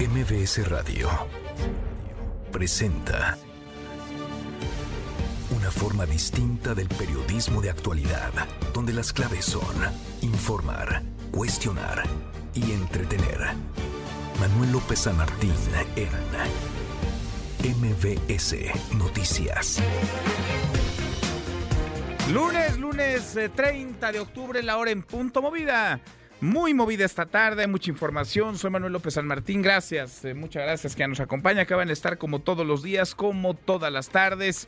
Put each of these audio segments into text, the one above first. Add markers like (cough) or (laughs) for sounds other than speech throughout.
MBS Radio presenta una forma distinta del periodismo de actualidad, donde las claves son informar, cuestionar y entretener. Manuel López San Martín en MBS Noticias. Lunes, lunes eh, 30 de octubre, la hora en punto movida. Muy movida esta tarde, mucha información. Soy Manuel López San Martín, gracias, eh, muchas gracias que nos acompaña. Acaban de estar como todos los días, como todas las tardes,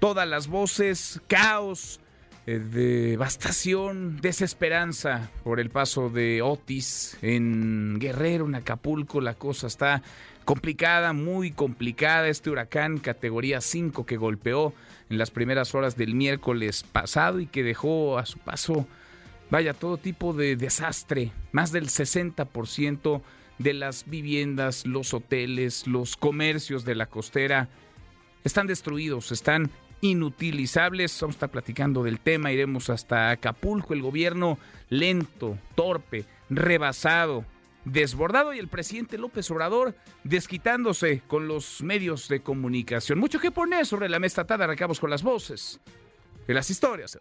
todas las voces, caos, eh, devastación, desesperanza por el paso de Otis en Guerrero, en Acapulco. La cosa está complicada, muy complicada. Este huracán categoría 5 que golpeó en las primeras horas del miércoles pasado y que dejó a su paso, vaya, todo tipo de desastre. Más del 60% de las viviendas, los hoteles, los comercios de la costera están destruidos, están inutilizables. Vamos a estar platicando del tema, iremos hasta Acapulco, el gobierno lento, torpe, rebasado, desbordado y el presidente López Obrador desquitándose con los medios de comunicación. Mucho que poner sobre la mesa tarde, arrancamos con las voces de las historias.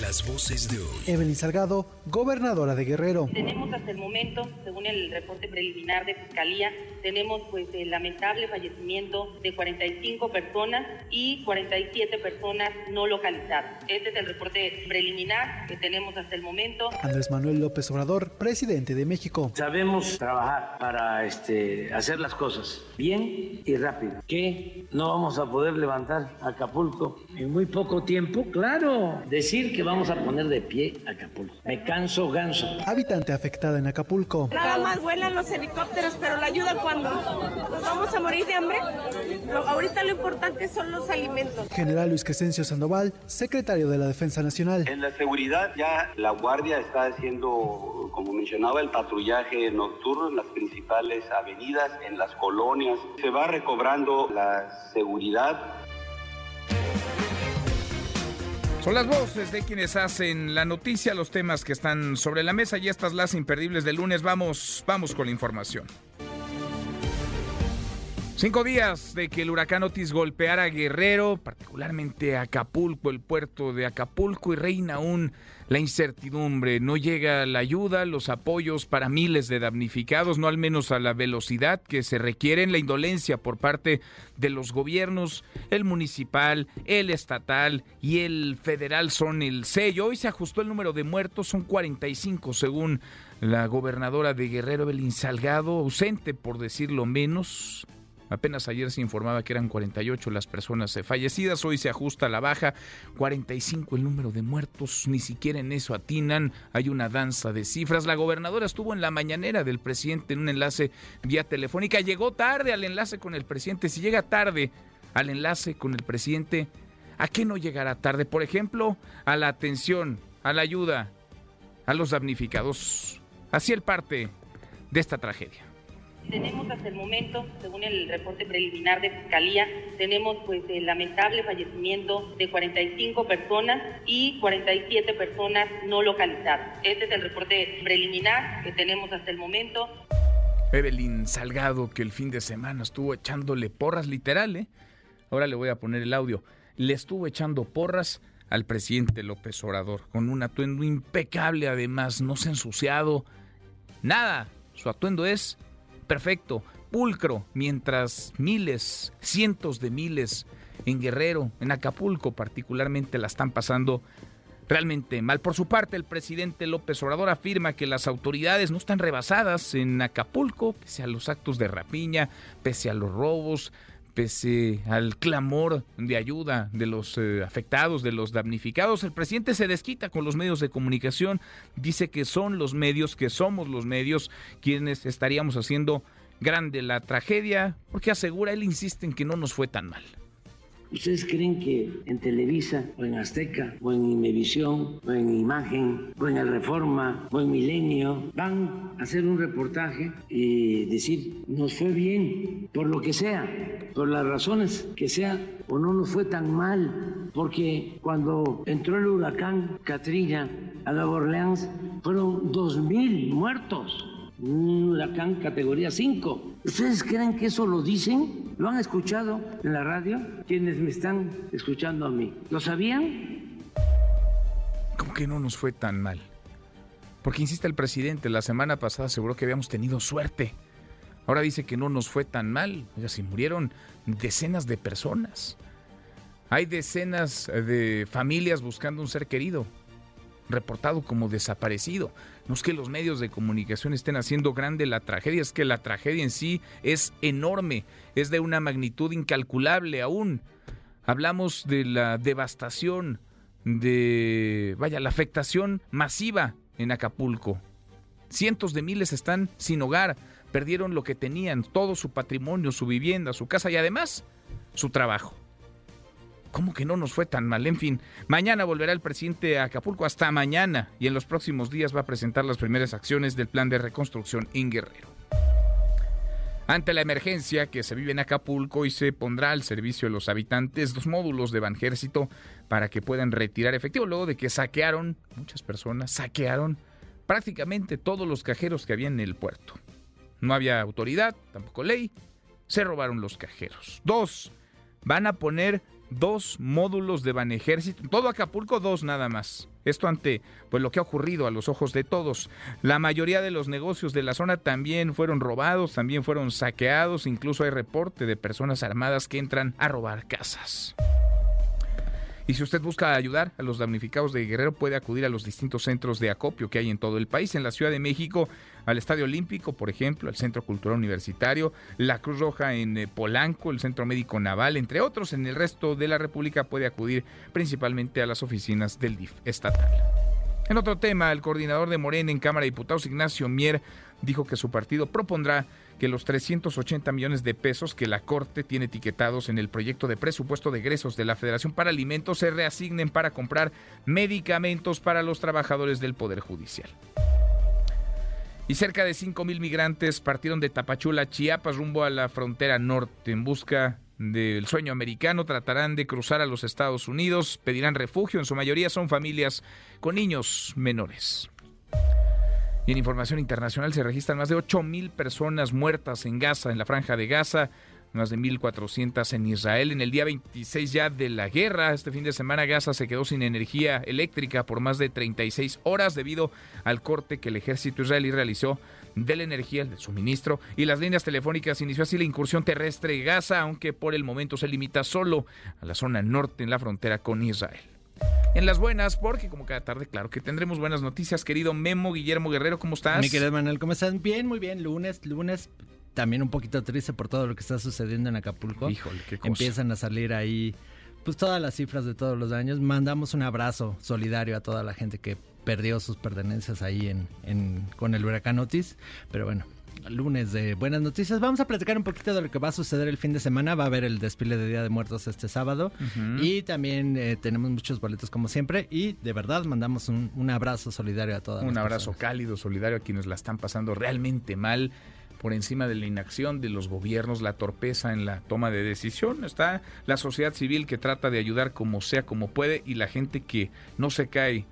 Las voces de hoy. Evelyn Salgado, gobernadora de Guerrero. Tenemos hasta el momento, según el reporte preliminar de Fiscalía, tenemos pues el lamentable fallecimiento de 45 personas y 47 personas no localizadas. Este es el reporte preliminar que tenemos hasta el momento. Andrés Manuel López Obrador, presidente de México. Sabemos trabajar para este, hacer las cosas bien y rápido. Que no vamos a poder levantar Acapulco en muy poco tiempo. Claro, decir que vamos a poner de pie Acapulco. Me canso ganso. Habitante afectada en Acapulco. Nada más vuelan los helicópteros, pero la ayuda cuando nos vamos a morir de hambre. Lo- ahorita lo importante son los alimentos. General Luis Crescencio Sandoval, secretario de la Defensa Nacional. En la seguridad ya la Guardia está haciendo, como mencionaba, el patrullaje nocturno en las principales avenidas, en las colonias. Se va recobrando la seguridad Son las voces de quienes hacen la noticia, los temas que están sobre la mesa y estas las imperdibles del lunes. Vamos, vamos con la información. Cinco días de que el huracán Otis golpeara Guerrero, particularmente Acapulco, el puerto de Acapulco, y reina aún la incertidumbre. No llega la ayuda, los apoyos para miles de damnificados, no al menos a la velocidad que se requiere la indolencia por parte de los gobiernos, el municipal, el estatal y el federal son el sello. Hoy se ajustó el número de muertos, son 45 según la gobernadora de Guerrero, Belín Salgado, ausente por decirlo menos. Apenas ayer se informaba que eran 48 las personas eh, fallecidas, hoy se ajusta la baja, 45 el número de muertos, ni siquiera en eso atinan, hay una danza de cifras. La gobernadora estuvo en la mañanera del presidente en un enlace vía telefónica, llegó tarde al enlace con el presidente, si llega tarde al enlace con el presidente, ¿a qué no llegará tarde? Por ejemplo, a la atención, a la ayuda, a los damnificados. Así el parte de esta tragedia. Tenemos hasta el momento, según el reporte preliminar de Fiscalía, tenemos pues el lamentable fallecimiento de 45 personas y 47 personas no localizadas. Este es el reporte preliminar que tenemos hasta el momento. Evelyn Salgado, que el fin de semana estuvo echándole porras, literal, ¿eh? Ahora le voy a poner el audio. Le estuvo echando porras al presidente López Obrador, con un atuendo impecable, además, no se ha ensuciado. Nada, su atuendo es perfecto, pulcro, mientras miles, cientos de miles en Guerrero, en Acapulco particularmente, la están pasando realmente mal. Por su parte, el presidente López Obrador afirma que las autoridades no están rebasadas en Acapulco, pese a los actos de rapiña, pese a los robos, pese al clamor de ayuda de los eh, afectados, de los damnificados. El presidente se desquita con los medios de comunicación, dice que son los medios, que somos los medios quienes estaríamos haciendo grande la tragedia, porque asegura, él insiste en que no nos fue tan mal. ¿Ustedes creen que en Televisa o en Azteca o en Imevisión o en Imagen o en El Reforma o en Milenio van a hacer un reportaje y decir nos fue bien por lo que sea, por las razones que sea o no nos fue tan mal? Porque cuando entró el huracán Katrina a Nueva Orleans fueron dos mil muertos. un huracán categoría 5. ¿Ustedes creen que eso lo dicen? ¿Lo han escuchado en la radio? Quienes me están escuchando a mí. ¿Lo sabían? ¿Cómo que no nos fue tan mal? Porque insiste el presidente, la semana pasada aseguró que habíamos tenido suerte. Ahora dice que no nos fue tan mal. Oiga, si murieron decenas de personas. Hay decenas de familias buscando un ser querido, reportado como desaparecido. No es que los medios de comunicación estén haciendo grande la tragedia, es que la tragedia en sí es enorme, es de una magnitud incalculable aún. Hablamos de la devastación, de, vaya, la afectación masiva en Acapulco. Cientos de miles están sin hogar, perdieron lo que tenían, todo su patrimonio, su vivienda, su casa y además su trabajo. ¿Cómo que no nos fue tan mal? En fin, mañana volverá el presidente a Acapulco hasta mañana y en los próximos días va a presentar las primeras acciones del plan de reconstrucción en Guerrero. Ante la emergencia que se vive en Acapulco y se pondrá al servicio de los habitantes dos módulos de Banjército para que puedan retirar efectivo luego de que saquearon, muchas personas saquearon prácticamente todos los cajeros que había en el puerto. No había autoridad, tampoco ley, se robaron los cajeros. Dos, van a poner dos módulos de Banejército, todo Acapulco dos nada más. Esto ante pues lo que ha ocurrido a los ojos de todos. La mayoría de los negocios de la zona también fueron robados, también fueron saqueados, incluso hay reporte de personas armadas que entran a robar casas. Y si usted busca ayudar a los damnificados de Guerrero, puede acudir a los distintos centros de acopio que hay en todo el país. En la Ciudad de México, al Estadio Olímpico, por ejemplo, al Centro Cultural Universitario, la Cruz Roja en eh, Polanco, el Centro Médico Naval, entre otros. En el resto de la República puede acudir principalmente a las oficinas del DIF estatal. En otro tema, el coordinador de Morena en Cámara de Diputados, Ignacio Mier, dijo que su partido propondrá que los 380 millones de pesos que la Corte tiene etiquetados en el proyecto de presupuesto de egresos de la Federación para Alimentos se reasignen para comprar medicamentos para los trabajadores del Poder Judicial. Y cerca de 5 mil migrantes partieron de Tapachula, Chiapas, rumbo a la frontera norte en busca del sueño americano. Tratarán de cruzar a los Estados Unidos, pedirán refugio. En su mayoría son familias con niños menores. Y en información internacional se registran más de 8.000 personas muertas en Gaza, en la franja de Gaza, más de 1.400 en Israel. En el día 26 ya de la guerra, este fin de semana Gaza se quedó sin energía eléctrica por más de 36 horas debido al corte que el ejército israelí realizó de la energía, del suministro y las líneas telefónicas. Inició así la incursión terrestre Gaza, aunque por el momento se limita solo a la zona norte en la frontera con Israel en las buenas, porque como cada tarde, claro que tendremos buenas noticias, querido Memo Guillermo Guerrero, ¿cómo estás? Mi querido Manuel, ¿cómo estás? Bien, muy bien, lunes, lunes, también un poquito triste por todo lo que está sucediendo en Acapulco. Híjole, qué cosa. Empiezan a salir ahí, pues todas las cifras de todos los años. Mandamos un abrazo solidario a toda la gente que perdió sus pertenencias ahí en, en con el huracán Otis, pero bueno, lunes de buenas noticias. Vamos a platicar un poquito de lo que va a suceder el fin de semana. Va a haber el desfile de Día de Muertos este sábado. Y también eh, tenemos muchos boletos como siempre. Y de verdad mandamos un, abrazo solidario a todas. Un abrazo cálido, solidario a quienes la están pasando realmente mal por encima de la inacción de los gobiernos, la torpeza en la toma de decisión. Está la sociedad civil que trata de ayudar como sea, como puede, y la gente que no se cae,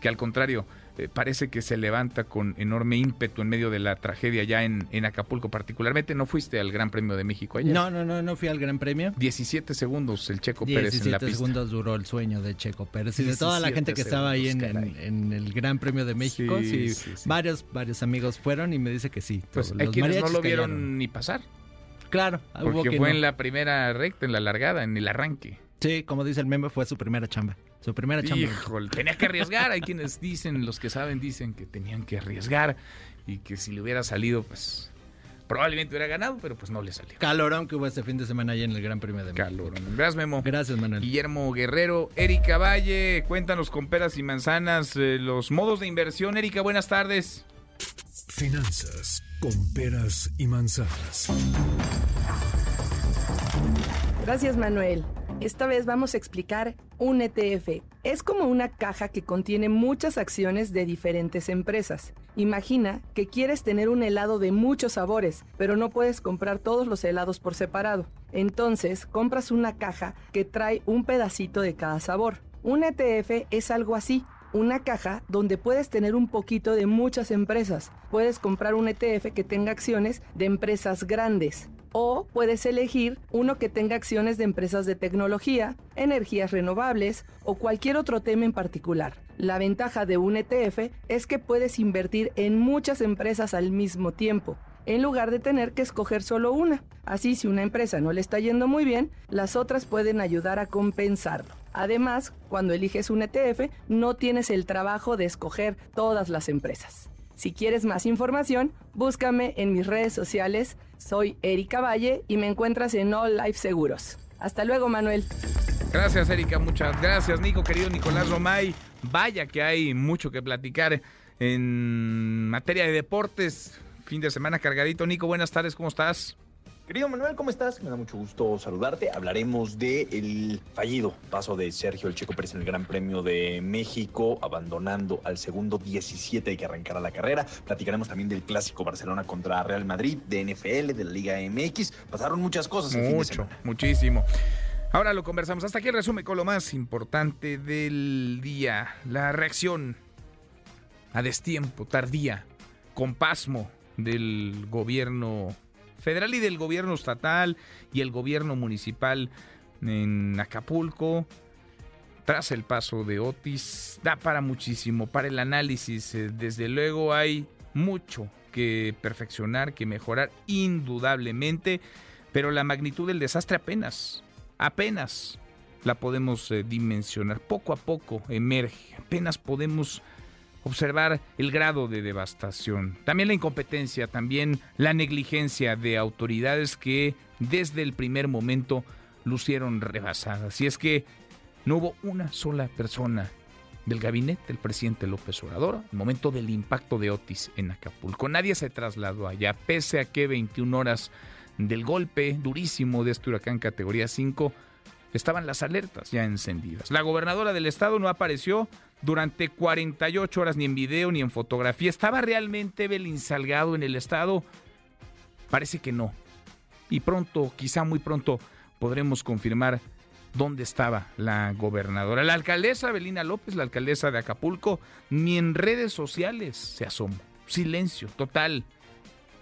que al contrario eh, parece que se levanta con enorme ímpetu en medio de la tragedia ya en, en, Acapulco particularmente. ¿No fuiste al Gran Premio de México ayer? No, no, no, no fui al Gran Premio. 17 segundos el Checo Pérez en la pista. 17 segundos duró el sueño de Checo Pérez y de toda la gente que estaba ahí en, en, el Gran Premio de México. Sí, varios, varios amigos fueron y me dice que sí. Pues hay quienes no lo vieron ni pasar. Claro, porque fue en la primera recta, en la largada, en el arranque. Sí, como dice el meme, fue su primera chamba. Su primera chamba. Híjole, tenía que arriesgar. Hay quienes dicen, los que saben, dicen que tenían que arriesgar y que si le hubiera salido, pues probablemente hubiera ganado, pero pues no le salió. Calorón que hubo este fin de semana ahí en el Gran Premio de México. Calorón. Gracias, Memo. Gracias, Manuel. Guillermo Guerrero, Erika Valle, cuéntanos con peras y manzanas eh, los modos de inversión. Erika, buenas tardes. Finanzas con peras y manzanas. Gracias, Manuel. Esta vez vamos a explicar un ETF. Es como una caja que contiene muchas acciones de diferentes empresas. Imagina que quieres tener un helado de muchos sabores, pero no puedes comprar todos los helados por separado. Entonces, compras una caja que trae un pedacito de cada sabor. Un ETF es algo así. una caja donde puedes tener un poquito de muchas empresas. Puedes comprar un ETF que tenga acciones de empresas grandes o puedes elegir uno que tenga acciones de empresas de tecnología, energías renovables o cualquier otro tema en particular. La ventaja de un ETF es que puedes invertir en muchas empresas al mismo tiempo, en lugar de tener que escoger solo una. Así, si una empresa no le está yendo muy bien, las otras pueden ayudar a compensarlo. Además, cuando eliges un ETF, no tienes el trabajo de escoger todas las empresas. Si quieres más información, búscame en mis redes sociales. Soy Erika Valle y me encuentras en All Life Seguros. Hasta luego, Manuel. Gracias, Erika. Muchas gracias, Nico, querido Nicolás Romay. Vaya que hay mucho que platicar en materia de deportes. Fin de semana cargadito. Nico, buenas tardes, ¿cómo estás? Querido Manuel, ¿cómo estás? Me da mucho gusto saludarte. Hablaremos del fallido paso de Sergio El Checo Pérez en el Gran Premio de México, abandonando al segundo 17 de que arrancara la carrera. Platicaremos también del clásico Barcelona contra Real Madrid, de NFL, de la Liga MX. Pasaron muchas cosas. El Mucho, muchísimo. Ahora lo conversamos. Hasta aquí el resumen con lo más importante del día. La reacción a destiempo, tardía, con pasmo del gobierno federal y del gobierno estatal y el gobierno municipal en Acapulco. Tras el paso de Otis, da para muchísimo, para el análisis. Eh, desde luego hay mucho que perfeccionar, que mejorar, indudablemente, pero la magnitud del desastre apenas, apenas la podemos eh, dimensionar. Poco a poco emerge, apenas podemos observar el grado de devastación, también la incompetencia, también la negligencia de autoridades que desde el primer momento lucieron rebasadas. Y es que no hubo una sola persona del gabinete del presidente López Obrador el momento del impacto de Otis en Acapulco. Nadie se trasladó allá, pese a que 21 horas del golpe durísimo de este huracán categoría 5 estaban las alertas ya encendidas. La gobernadora del estado no apareció durante 48 horas ni en video ni en fotografía. ¿Estaba realmente Belín Salgado en el estado? Parece que no. Y pronto, quizá muy pronto, podremos confirmar dónde estaba la gobernadora. La alcaldesa Belina López, la alcaldesa de Acapulco, ni en redes sociales se asomó. Silencio total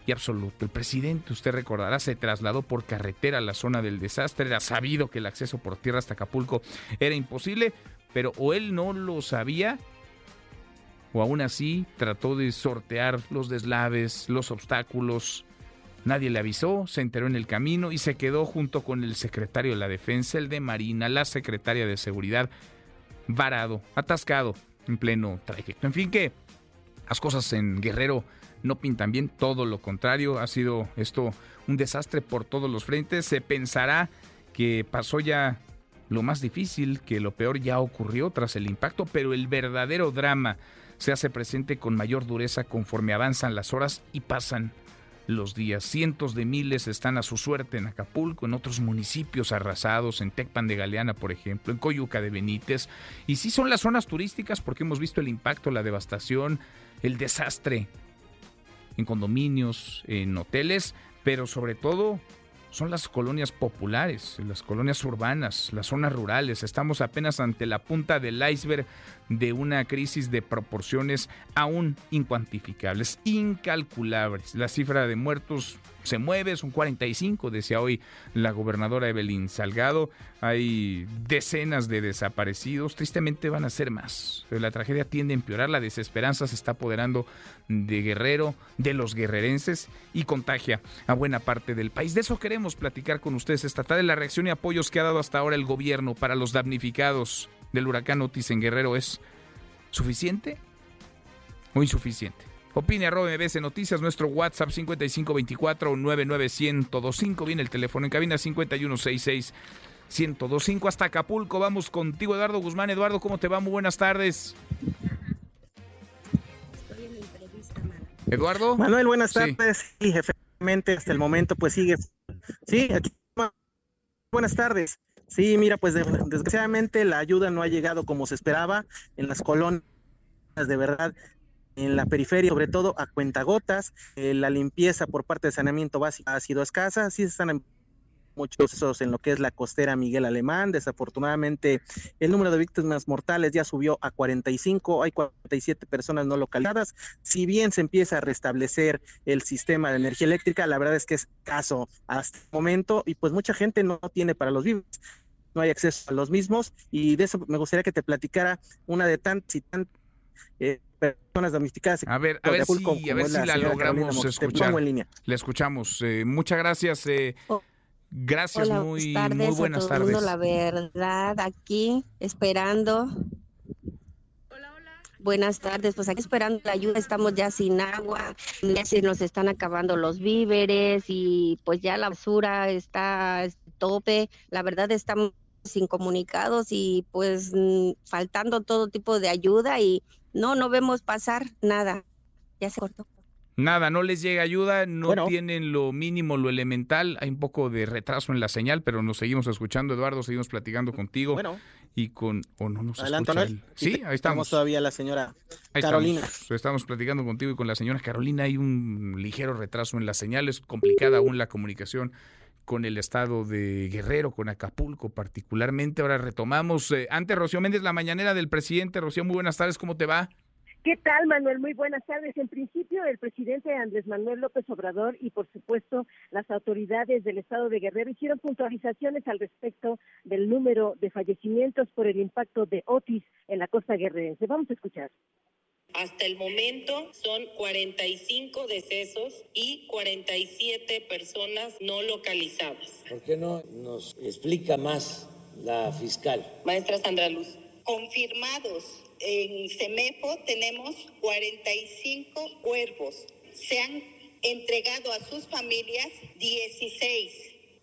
y absoluto. El presidente, usted recordará, se trasladó por carretera a la zona del desastre. Era sabido que el acceso por tierra hasta Acapulco era imposible, pero o él no lo sabía o aún así trató de sortear los deslaves, los obstáculos. Nadie le avisó, se enteró en el camino y se quedó junto con el secretario de la Defensa, el de Marina, la secretaria de Seguridad, varado, atascado, en pleno trayecto. En fin, que las cosas en Guerrero no pintan bien, todo lo contrario, ha sido esto un desastre por todos los frentes. Se pensará que pasó ya lo más difícil, que lo peor ya ocurrió tras el impacto, pero el verdadero drama se hace presente con mayor dureza conforme avanzan las horas y pasan los días. Cientos de miles están a su suerte en Acapulco, en otros municipios arrasados, en Tecpan de Galeana, por ejemplo, en Coyuca de Benítez. Y sí son las zonas turísticas porque hemos visto el impacto, la devastación, el desastre en condominios, en hoteles, pero sobre todo son las colonias populares, las colonias urbanas, las zonas rurales. Estamos apenas ante la punta del iceberg de una crisis de proporciones aún incuantificables, incalculables. La cifra de muertos se mueve, son 45, decía hoy la gobernadora Evelyn Salgado. Hay decenas de desaparecidos, tristemente van a ser más. La tragedia tiende a empeorar, la desesperanza se está apoderando de Guerrero, de los guerrerenses y contagia a buena parte del país. De eso queremos platicar con ustedes esta tarde. La reacción y apoyos que ha dado hasta ahora el gobierno para los damnificados del huracán Otis en Guerrero es suficiente o insuficiente. Opine arroba MBS Noticias, nuestro WhatsApp 5524-99125. Viene el teléfono en cabina 5166-1025. Hasta Acapulco. Vamos contigo, Eduardo Guzmán. Eduardo, ¿cómo te va? Muy buenas tardes. Eduardo. Manuel, buenas tardes. Sí, efectivamente, hasta el momento, pues sigue. Sí, aquí. Buenas tardes. Sí, mira, pues desgraciadamente la ayuda no ha llegado como se esperaba en las colonias de verdad en la periferia, sobre todo a cuentagotas. Eh, la limpieza por parte de saneamiento básico ha sido escasa, sí se están muchos esos en lo que es la costera Miguel Alemán. Desafortunadamente, el número de víctimas mortales ya subió a 45, hay 47 personas no localizadas. Si bien se empieza a restablecer el sistema de energía eléctrica, la verdad es que es caso hasta el momento y pues mucha gente no tiene para los vivos no hay acceso a los mismos y de eso me gustaría que te platicara una de tantas y tantas eh, personas domesticadas. A ver, a ver si, a ver si la, logramos escuchar. En línea. Le escuchamos. Eh, muchas gracias. Eh, oh. Gracias, muy, muy buenas tardes. la verdad, aquí esperando. Buenas tardes, pues aquí esperando la ayuda, estamos ya sin agua, ya se nos están acabando los víveres y pues ya la basura está tope, la verdad estamos incomunicados y pues mm, faltando todo tipo de ayuda y no, no vemos pasar nada, ya se cortó. Nada, no les llega ayuda, no tienen lo mínimo, lo elemental. Hay un poco de retraso en la señal, pero nos seguimos escuchando, Eduardo, seguimos platicando contigo. Bueno. Y con... o no nos Adelante, Sí, ahí estamos. todavía la señora Carolina. Estamos. platicando contigo y con la señora Carolina. Hay un ligero retraso en la señal, es complicada aún la comunicación con el estado de Guerrero, con Acapulco particularmente. Ahora retomamos. Eh, antes, Rocío Méndez, la mañanera del presidente. Rocío, muy buenas tardes, ¿cómo te va? ¿Qué tal, Manuel? Muy buenas tardes. En principio, el presidente Andrés Manuel López Obrador y, por supuesto, las autoridades del estado de Guerrero hicieron puntualizaciones al respecto del número de fallecimientos por el impacto de Otis en la costa guerrerense. Vamos a escuchar. Hasta el momento son 45 decesos y 47 personas no localizadas. ¿Por qué no nos explica más la fiscal? Maestra Sandra Luz. Confirmados en CEMEFO tenemos 45 cuerpos. Se han entregado a sus familias 16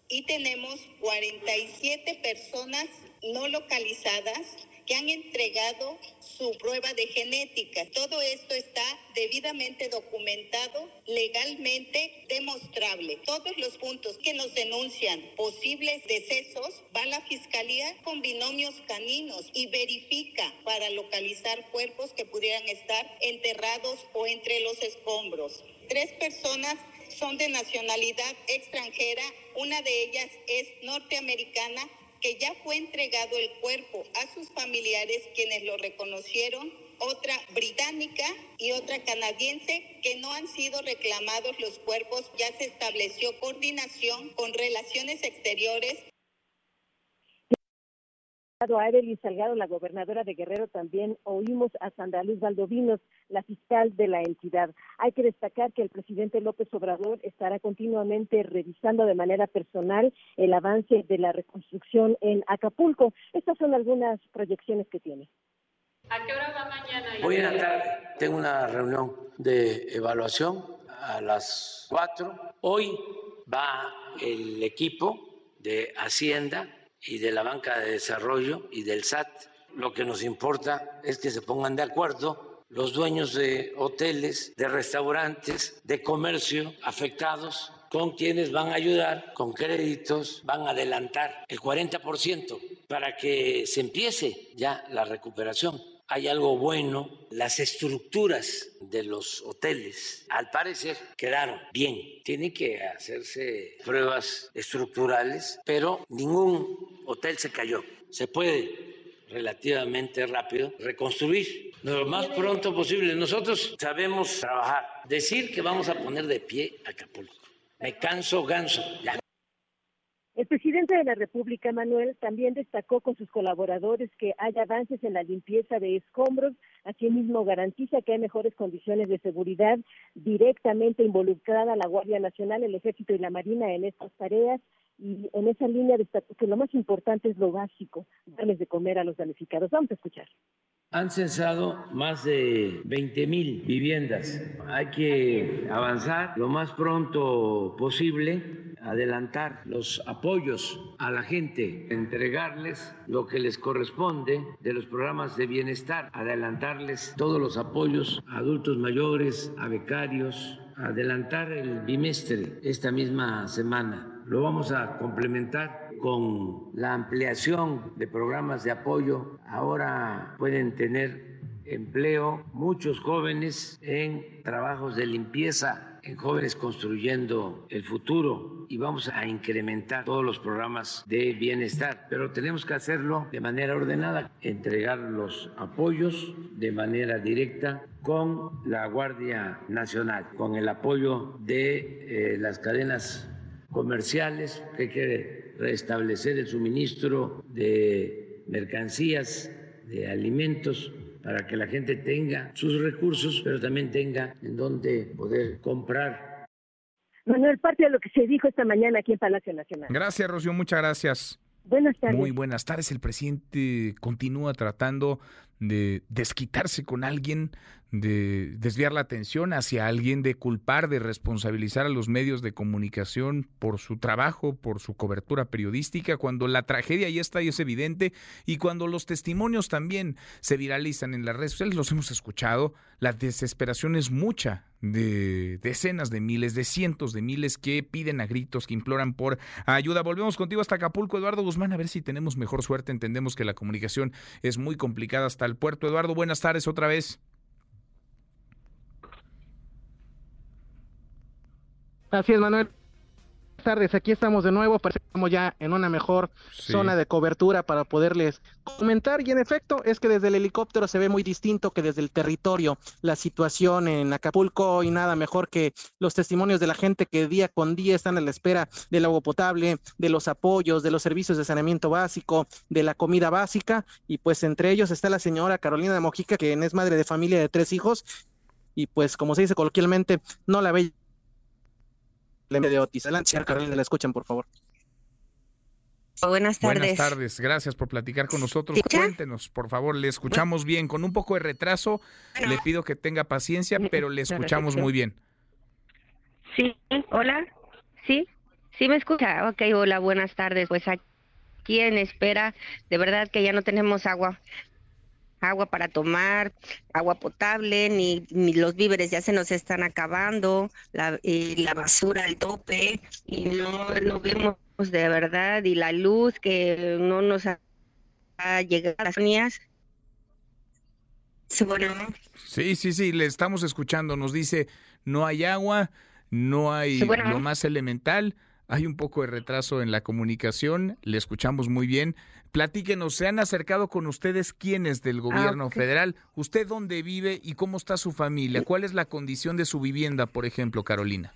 y tenemos 47 personas no localizadas que han entregado su prueba de genética. Todo esto está debidamente documentado, legalmente demostrable. Todos los puntos que nos denuncian posibles decesos, va la Fiscalía con binomios caninos y verifica para localizar cuerpos que pudieran estar enterrados o entre los escombros. Tres personas son de nacionalidad extranjera, una de ellas es norteamericana que ya fue entregado el cuerpo a sus familiares quienes lo reconocieron, otra británica y otra canadiense que no han sido reclamados los cuerpos. Ya se estableció coordinación con relaciones exteriores a Evelyn Salgado, la gobernadora de Guerrero, también oímos a Sandra Luz Valdovinos, la fiscal de la entidad. Hay que destacar que el presidente López Obrador estará continuamente revisando de manera personal el avance de la reconstrucción en Acapulco. Estas son algunas proyecciones que tiene. ¿A qué hora va mañana? Hoy en la tarde tengo una reunión de evaluación a las cuatro. Hoy va el equipo de Hacienda y de la banca de desarrollo y del SAT. Lo que nos importa es que se pongan de acuerdo los dueños de hoteles, de restaurantes, de comercio afectados con quienes van a ayudar con créditos, van a adelantar el 40% para que se empiece ya la recuperación hay algo bueno. Las estructuras de los hoteles, al parecer, quedaron bien. Tienen que hacerse pruebas estructurales, pero ningún hotel se cayó. Se puede relativamente rápido reconstruir lo más pronto posible. Nosotros sabemos trabajar. Decir que vamos a poner de pie Acapulco. Me canso ganso. Ya. El presidente de la República, Manuel, también destacó con sus colaboradores que hay avances en la limpieza de escombros, asimismo garantiza que hay mejores condiciones de seguridad directamente involucrada la Guardia Nacional, el Ejército y la Marina en estas tareas y en esa línea destacó que lo más importante es lo básico, darles de comer a los damnificados. Vamos a escuchar. Han censado más de 20 mil viviendas. Hay que avanzar lo más pronto posible, adelantar los apoyos a la gente, entregarles lo que les corresponde de los programas de bienestar, adelantarles todos los apoyos a adultos mayores, a becarios, adelantar el bimestre esta misma semana. Lo vamos a complementar con la ampliación de programas de apoyo, ahora pueden tener empleo, muchos jóvenes en trabajos de limpieza en Jóvenes Construyendo el Futuro. Y vamos a incrementar todos los programas de bienestar, pero tenemos que hacerlo de manera ordenada, entregar los apoyos de manera directa con la Guardia Nacional, con el apoyo de eh, las cadenas comerciales, que quiere restablecer el suministro de mercancías, de alimentos para que la gente tenga sus recursos, pero también tenga en donde poder comprar. Manuel, parte de lo que se dijo esta mañana aquí en Palacio Nacional. Gracias, Rocío, muchas gracias. Buenas tardes. Muy buenas tardes. El presidente continúa tratando de desquitarse con alguien, de desviar la atención hacia alguien, de culpar, de responsabilizar a los medios de comunicación por su trabajo, por su cobertura periodística, cuando la tragedia ya está y es evidente, y cuando los testimonios también se viralizan en las redes sociales, los hemos escuchado, la desesperación es mucha de decenas de miles, de cientos de miles que piden a gritos, que imploran por ayuda. Volvemos contigo hasta Acapulco, Eduardo Guzmán, a ver si tenemos mejor suerte. Entendemos que la comunicación es muy complicada hasta el puerto. Eduardo, buenas tardes otra vez. Así es, Manuel. Tardes, aquí estamos de nuevo, estamos ya en una mejor zona de cobertura para poderles comentar y en efecto es que desde el helicóptero se ve muy distinto que desde el territorio. La situación en Acapulco y nada mejor que los testimonios de la gente que día con día están a la espera del agua potable, de los apoyos, de los servicios de saneamiento básico, de la comida básica y pues entre ellos está la señora Carolina de Mojica que es madre de familia de tres hijos y pues como se dice coloquialmente no la ve de Otis. Adelante, Carolina, la escuchan, por favor. Buenas tardes. Buenas tardes, gracias por platicar con nosotros. Cuéntenos, por favor, le escuchamos bien. Con un poco de retraso, le pido que tenga paciencia, pero le escuchamos muy bien. Sí, hola, sí, sí me escucha. Ok, hola, buenas tardes. Pues aquí en espera, de verdad que ya no tenemos agua agua para tomar, agua potable, ni, los víveres ya se nos están acabando, la, la basura al tope, y no, no vemos de verdad, y la luz que no nos ha, llegado a las líneas. Sí, sí, sí, le estamos escuchando. Nos dice, no hay agua, no hay lo más elemental, hay un poco de retraso en la comunicación, le escuchamos muy bien. Platíquenos, ¿se han acercado con ustedes quiénes del gobierno ah, federal? ¿Usted dónde vive y cómo está su familia? ¿Cuál es la condición de su vivienda, por ejemplo, Carolina?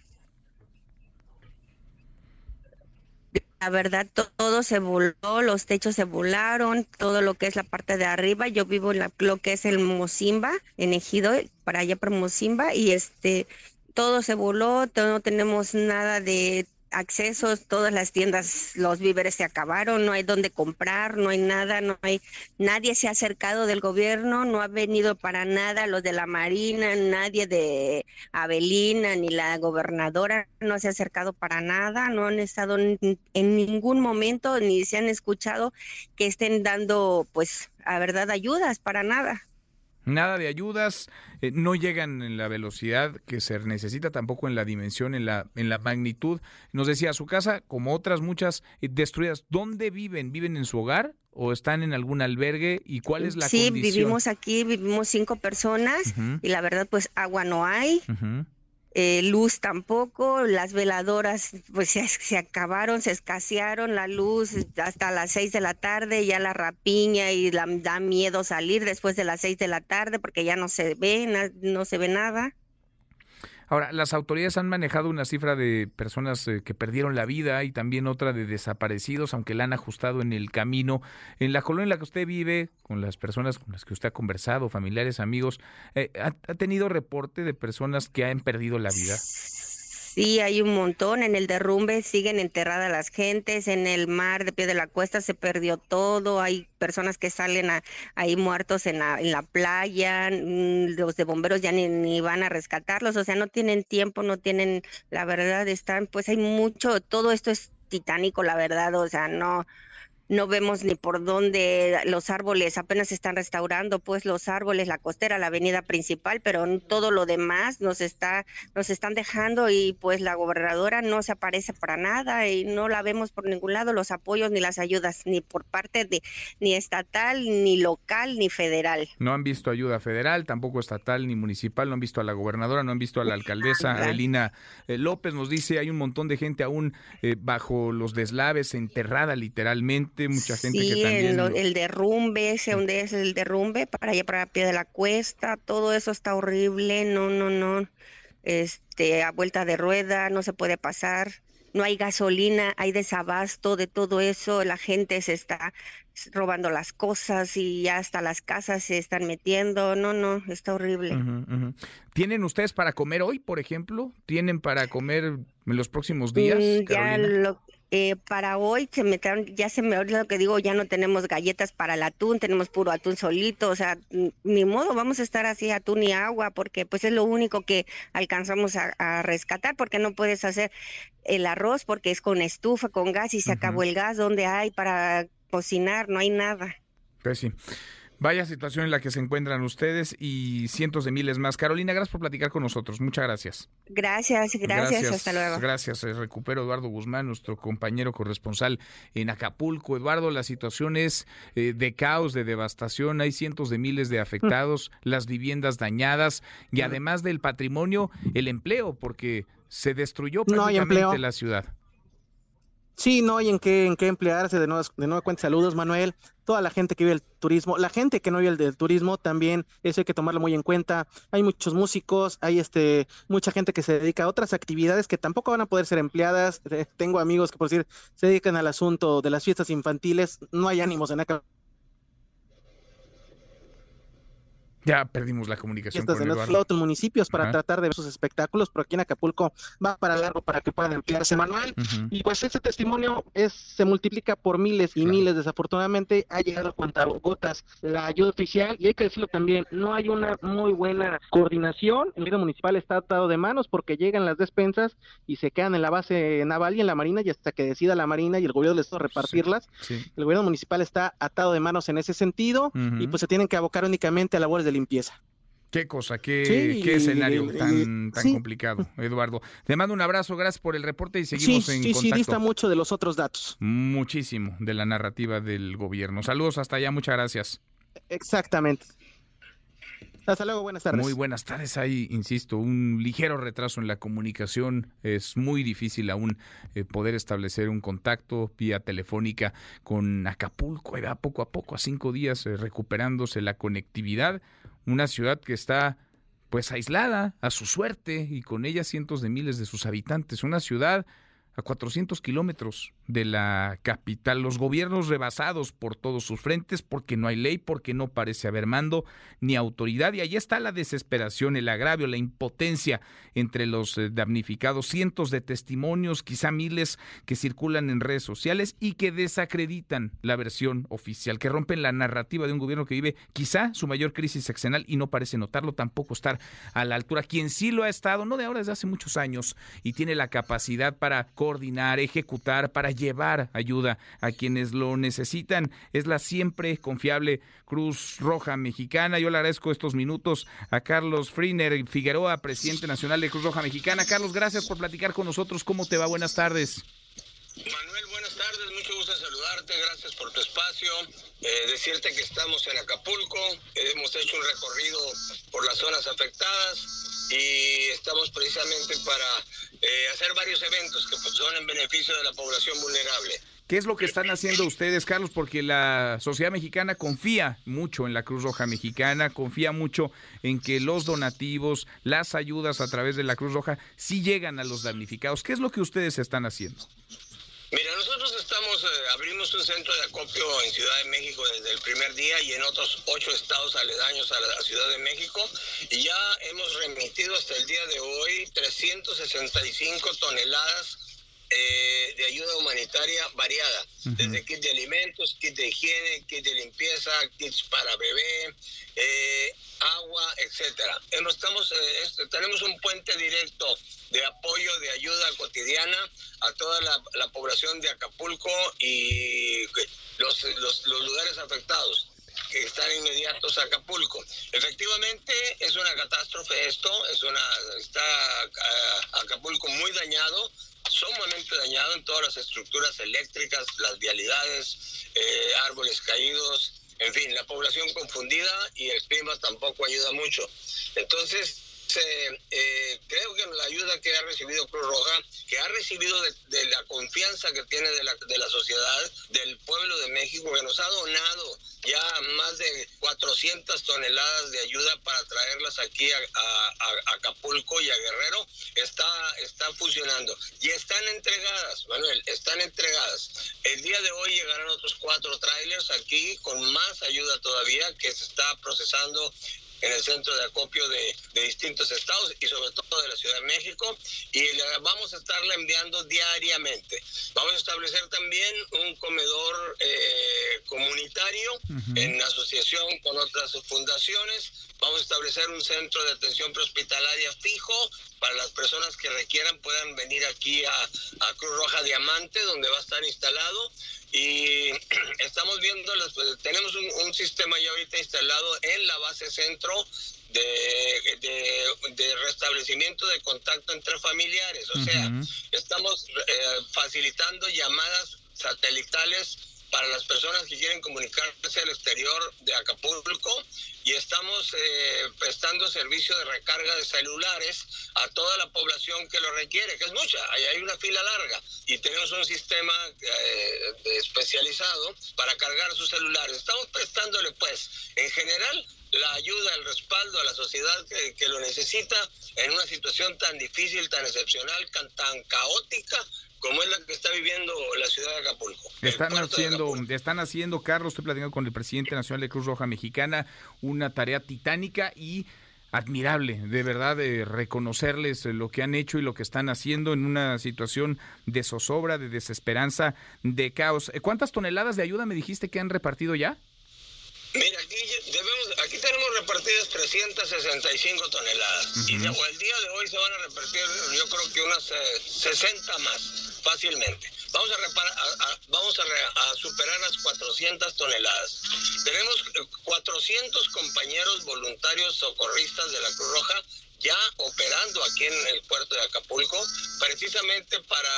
La verdad, todo se voló, los techos se volaron, todo lo que es la parte de arriba. Yo vivo en lo que es el Mocimba, en Ejido, para allá por Mocimba, y este, todo se voló, no tenemos nada de accesos, todas las tiendas, los víveres se acabaron, no hay dónde comprar, no hay nada, no hay, nadie se ha acercado del gobierno, no ha venido para nada los de la Marina, nadie de Avelina ni la gobernadora no se ha acercado para nada, no han estado en, en ningún momento ni se han escuchado que estén dando, pues, a verdad, ayudas para nada. Nada de ayudas, eh, no llegan en la velocidad que se necesita, tampoco en la dimensión, en la, en la magnitud. Nos decía, su casa, como otras muchas eh, destruidas, ¿dónde viven? ¿Viven en su hogar o están en algún albergue? ¿Y cuál es la sí, condición? Sí, vivimos aquí, vivimos cinco personas y la verdad, pues agua no hay. Eh, luz tampoco, las veladoras pues se, se, acabaron, se escasearon, la luz hasta las seis de la tarde, ya la rapiña y la, da miedo salir después de las seis de la tarde porque ya no se ve, no se ve nada. Ahora, las autoridades han manejado una cifra de personas eh, que perdieron la vida y también otra de desaparecidos, aunque la han ajustado en el camino. En la colonia en la que usted vive, con las personas con las que usted ha conversado, familiares, amigos, eh, ¿ha, ¿ha tenido reporte de personas que han perdido la vida? Sí, hay un montón. En el derrumbe siguen enterradas las gentes. En el mar de pie de la cuesta se perdió todo. Hay personas que salen ahí muertos en la, en la playa. Mm, los de bomberos ya ni, ni, van a rescatarlos. O sea, no tienen tiempo, no tienen, la verdad, están, pues hay mucho. Todo esto es titánico, la verdad. O sea, no no vemos ni por dónde los árboles apenas se están restaurando, pues los árboles, la costera, la avenida principal, pero todo lo demás nos está, nos están dejando y pues la gobernadora no se aparece para nada y no la vemos por ningún lado los apoyos ni las ayudas, ni por parte de ni estatal, ni local, ni federal. No han visto ayuda federal, tampoco estatal ni municipal, no han visto a la gobernadora, no han visto a la alcaldesa Adelina eh, López. Nos dice hay un montón de gente aún eh, bajo los deslaves, enterrada literalmente mucha gente que también... el derrumbe, ese donde es el derrumbe, para allá para pie de la cuesta, todo eso está horrible, no, no, no, este, a vuelta de rueda, no se puede pasar, no hay gasolina, hay desabasto de todo eso, la gente se está robando las cosas y ya hasta las casas se están metiendo, no, no, está horrible. ¿Tienen ustedes para comer hoy, por ejemplo? ¿Tienen para comer en los próximos días? Mm, ya lo, eh, para hoy se me ya se me olvidó lo que digo, ya no tenemos galletas para el atún, tenemos puro atún solito, o sea, ni modo, vamos a estar así atún y agua, porque pues es lo único que alcanzamos a, rescatar, porque no puedes hacer el arroz porque es con estufa, con gas y se acabó el gas, donde hay para cocinar? No hay nada. Pues sí. Vaya situación en la que se encuentran ustedes y cientos de miles más. Carolina, gracias por platicar con nosotros. Muchas gracias. Gracias, gracias, hasta luego. Gracias, eh, recupero Eduardo Guzmán, nuestro compañero corresponsal en Acapulco. Eduardo, la situación es eh, de caos, de devastación, hay cientos de miles de afectados, las viviendas dañadas y además del patrimonio, el empleo, porque se destruyó prácticamente la ciudad. Sí, no hay en qué, en qué emplearse. De nuevo, de nuevo cuenta, saludos, Manuel. Toda la gente que vive el turismo, la gente que no vive el del turismo también, eso hay que tomarlo muy en cuenta. Hay muchos músicos, hay este mucha gente que se dedica a otras actividades que tampoco van a poder ser empleadas. Eh, tengo amigos que por decir se dedican al asunto de las fiestas infantiles. No hay ánimos en acá Ya perdimos la comunicación con en otros municipios para tratar de ver sus espectáculos, pero aquí en Acapulco va para largo para que puedan emplearse manual. Y pues ese testimonio es se multiplica por miles y miles. Desafortunadamente ha llegado a gotas la ayuda oficial y hay que decirlo también, no hay una muy buena coordinación. El gobierno municipal está atado de manos porque llegan las despensas y se quedan en la base naval y en la marina y hasta que decida la marina y el gobierno les repartirlas. El gobierno municipal está atado de manos en ese sentido y pues se tienen que abocar únicamente a labores de limpieza. Qué cosa, qué, qué escenario tan, tan complicado, Eduardo. Te mando un abrazo, gracias por el reporte y seguimos en contacto. Sí, sí, dista mucho de los otros datos. Muchísimo de la narrativa del gobierno. Saludos hasta allá, muchas gracias. Exactamente. Hasta luego, buenas tardes. Muy buenas tardes. Hay, insisto, un ligero retraso en la comunicación. Es muy difícil aún eh, poder establecer un contacto vía telefónica con Acapulco. Va poco a poco, a cinco días, eh, recuperándose la conectividad una ciudad que está pues aislada a su suerte y con ella cientos de miles de sus habitantes, una ciudad a 400 kilómetros de la capital, los gobiernos rebasados por todos sus frentes, porque no hay ley, porque no parece haber mando ni autoridad, y ahí está la desesperación, el agravio, la impotencia entre los eh, damnificados, cientos de testimonios, quizá miles que circulan en redes sociales y que desacreditan la versión oficial, que rompen la narrativa de un gobierno que vive quizá su mayor crisis sexenal y no parece notarlo, tampoco estar a la altura. Quien sí lo ha estado, no de ahora, desde hace muchos años, y tiene la capacidad para coordinar, ejecutar, para llevar ayuda a quienes lo necesitan. Es la siempre confiable Cruz Roja Mexicana. Yo le agradezco estos minutos a Carlos Friner Figueroa, presidente nacional de Cruz Roja Mexicana. Carlos, gracias por platicar con nosotros. ¿Cómo te va? Buenas tardes. Manuel, buenas tardes, mucho gusto saludarte, gracias por tu espacio, eh, decirte que estamos en Acapulco, hemos hecho un recorrido por las zonas afectadas y estamos precisamente para eh, hacer varios eventos que pues, son en beneficio de la población vulnerable. ¿Qué es lo que están haciendo ustedes, Carlos? Porque la sociedad mexicana confía mucho en la Cruz Roja Mexicana, confía mucho en que los donativos, las ayudas a través de la Cruz Roja sí llegan a los damnificados. ¿Qué es lo que ustedes están haciendo? Mira, nosotros estamos, eh, abrimos un centro de acopio en Ciudad de México desde el primer día y en otros ocho estados aledaños a la Ciudad de México. Y ya hemos remitido hasta el día de hoy 365 toneladas eh, de ayuda humanitaria variada, desde kit de alimentos, kit de higiene, kit de limpieza, kits para bebé, eh, agua, etcétera. Estamos, este, tenemos un puente directo de apoyo, de ayuda cotidiana a toda la, población de Acapulco y los, los, los lugares afectados que están inmediatos a Acapulco. Efectivamente es una catástrofe esto, es una está uh, Acapulco muy dañado, sumamente dañado en todas las estructuras eléctricas, las vialidades, eh, árboles caídos, en fin, la población confundida y el clima tampoco ayuda mucho. Entonces, eh, eh, creo que la ayuda que ha recibido Cruz Roja, que ha recibido de, de la confianza que tiene de la, de la, sociedad, del pueblo de México, que nos ha donado ya más de 400 toneladas de ayuda para traerlas aquí a, a, a Acapulco y a Guerrero, está, está funcionando. Y están entregadas, Manuel, están entregadas. El día de hoy llegarán otros cuatro trailers aquí con más ayuda todavía que se está procesando en el centro de acopio de, de, distintos estados y sobre todo de la Ciudad de México y vamos a estarla enviando diariamente. Vamos a establecer también un comedor eh, comunitario uh -huh. en asociación con otras fundaciones. Vamos a establecer un centro de atención prehospitalaria fijo para las personas que requieran puedan venir aquí a, a Cruz Roja Diamante, donde va a estar instalado y (clears throat) estamos viendo, las, pues, tenemos un, un, sistema ya ahorita instalado en la base centro de, de, de restablecimiento de contacto entre familiares, o uh -huh. sea, estamos eh, facilitando llamadas satelitales para las personas que quieren comunicarse al exterior de Acapulco y estamos eh, prestando servicio de recarga de celulares a toda la población que lo requiere, que es mucha, ahí hay una fila larga y tenemos un sistema eh, especializado para cargar sus celulares. Estamos prestándole pues en general la ayuda, el respaldo a la sociedad que, que lo necesita en una situación tan difícil, tan excepcional, tan caótica como es la que está viviendo la ciudad de Acapulco. Están haciendo, están haciendo, Carlos, estoy platicando con el presidente nacional de Cruz Roja Mexicana, una tarea titánica y admirable, de verdad, de reconocerles lo que han hecho y lo que están haciendo en una situación de zozobra, de desesperanza, de caos. ¿Cuántas toneladas de ayuda me dijiste que han repartido ya? Mira, aquí, debemos, aquí tenemos repartidas 365 toneladas uh -huh. y de, el día de hoy se van a repartir yo creo que unas eh, 60 más fácilmente. Vamos a, reparar, a, a vamos a, re, a, superar las 400 toneladas. Tenemos 400 compañeros voluntarios socorristas de la Cruz Roja ya operando aquí en el puerto de Acapulco, precisamente para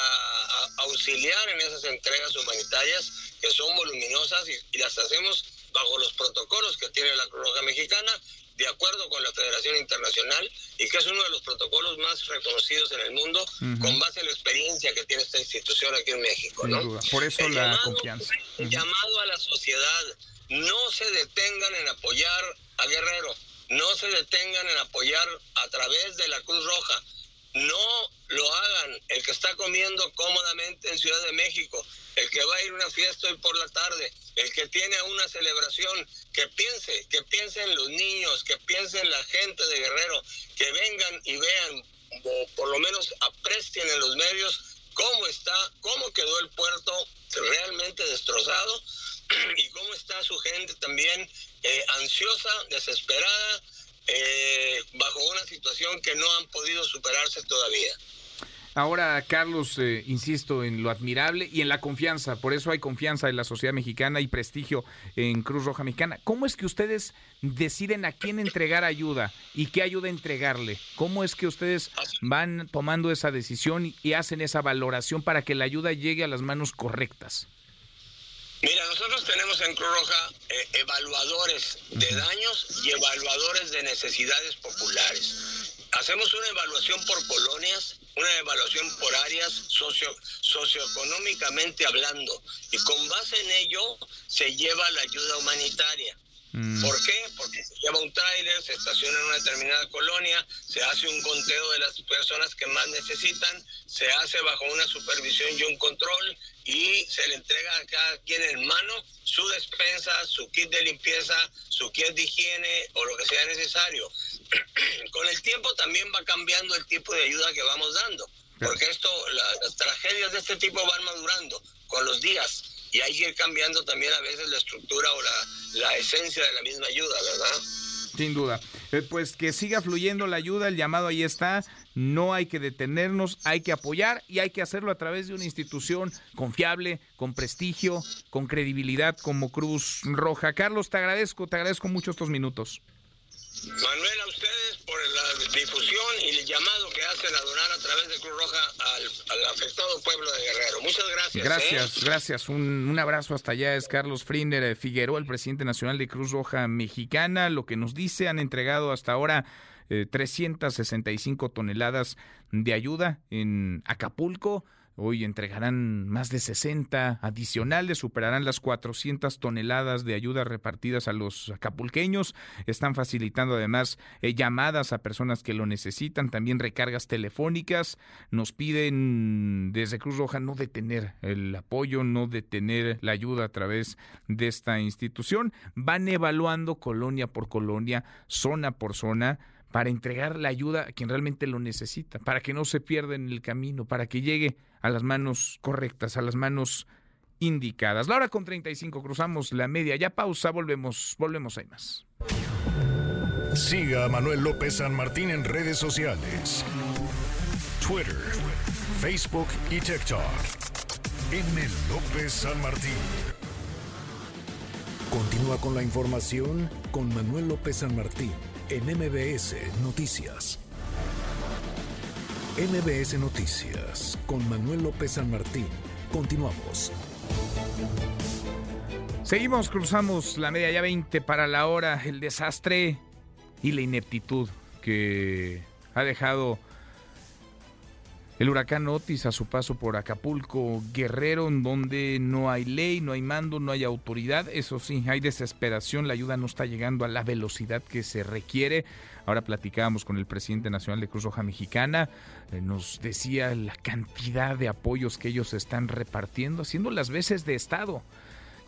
auxiliar en esas entregas humanitarias que son voluminosas y, y las hacemos bajo los protocolos que tiene la Cruz Roja Mexicana, de acuerdo con la Federación Internacional, y que es uno de los protocolos más reconocidos en el mundo, uh -huh. con base en la experiencia que tiene esta institución aquí en México. ¿no? Por eso el la llamado, confianza. Uh -huh. llamado a la sociedad, no se detengan en apoyar a Guerrero, no se detengan en apoyar a través de la Cruz Roja, no lo hagan. El que está comiendo cómodamente en Ciudad de México, el que va a ir a una fiesta hoy por la tarde, el que tiene una celebración, que piense, que piensen los niños, que piensen la gente de Guerrero, que vengan y vean, o por lo menos aprecien en los medios cómo está, cómo quedó el puerto realmente destrozado (clears throat) y cómo está su gente también eh, ansiosa, desesperada, eh, bajo una situación que no han podido superarse todavía. Ahora, Carlos, eh, insisto en lo admirable y en la confianza, por eso hay confianza en la sociedad mexicana y prestigio en Cruz Roja Mexicana. ¿Cómo es que ustedes deciden a quién entregar ayuda y qué ayuda entregarle? ¿Cómo es que ustedes van tomando esa decisión y hacen esa valoración para que la ayuda llegue a las manos correctas? Mira, nosotros tenemos en Cruz Roja eh, evaluadores de daños y evaluadores de necesidades populares. Hacemos una evaluación por colonias, una evaluación por áreas socio, socioeconómicamente hablando, y con base en ello se lleva la ayuda humanitaria. Mm. ¿Por qué? Porque se lleva un tráiler, se estaciona en una determinada colonia, se hace un conteo de las personas que más necesitan, se hace bajo una supervisión y un control y se le entrega a cada quien en mano su despensa, su kit de limpieza, su kit de higiene o lo que sea necesario. (clears throat) Con el tiempo también va cambiando el tipo de ayuda que vamos dando, porque esto, la, las tragedias de este tipo van madurando con los días y hay que ir cambiando también a veces la estructura o la, la esencia de la misma ayuda, ¿verdad? Sin duda. Eh, pues que siga fluyendo la ayuda, el llamado ahí está. No hay que detenernos, hay que apoyar y hay que hacerlo a través de una institución confiable, con prestigio, con credibilidad como Cruz Roja. Carlos, te agradezco, te agradezco mucho estos minutos. Manuel, a ustedes por la difusión y el llamado que hacen a donar a través de Cruz Roja al, afectado pueblo de Guerrero. Muchas gracias. ¿eh? Gracias, gracias. Un, un, abrazo hasta allá. Es Carlos Frinder Figueroa, el presidente nacional de Cruz Roja Mexicana. Lo que nos dice, han entregado hasta ahora 365 eh, toneladas de ayuda en Acapulco. Hoy entregarán más de 60 adicionales, superarán las 400 toneladas de ayuda repartidas a los acapulqueños. Están facilitando además eh, llamadas a personas que lo necesitan, también recargas telefónicas. Nos piden desde Cruz Roja no detener el apoyo, no detener la ayuda a través de esta institución. Van evaluando colonia por colonia, zona por zona para entregar la ayuda a quien realmente lo necesita, para que no se pierda en el camino, para que llegue a las manos correctas, a las manos indicadas. La hora con 35, cruzamos la media. Ya pausa, volvemos, volvemos, hay más. Siga a Manuel López San Martín en redes sociales. Twitter, Facebook y TikTok. M. López San Martín. Continúa con la información con Manuel López San Martín en MBS Noticias. MBS Noticias con Manuel López San Martín. Continuamos. Seguimos, cruzamos la media ya 20 para la hora, el desastre y la ineptitud que ha dejado el huracán Otis a su paso por Acapulco, Guerrero, en donde no hay ley, no hay mando, no hay autoridad. Eso sí, hay desesperación, la ayuda no está llegando a la velocidad que se requiere. Ahora platicábamos con el presidente nacional de Cruz Roja Mexicana, eh, nos decía la cantidad de apoyos que ellos están repartiendo, haciendo las veces de Estado,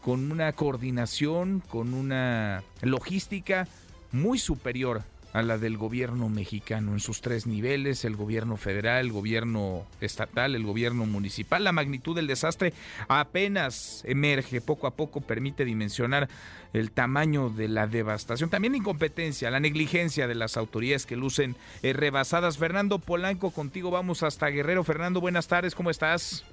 con una coordinación, con una logística muy superior a la del gobierno mexicano en sus tres niveles, el gobierno federal, el gobierno estatal, el gobierno municipal. La magnitud del desastre apenas emerge, poco a poco permite dimensionar el tamaño de la devastación, también incompetencia, la negligencia de las autoridades que lucen eh, rebasadas. Fernando Polanco, contigo vamos hasta Guerrero. Fernando, buenas tardes, ¿cómo estás?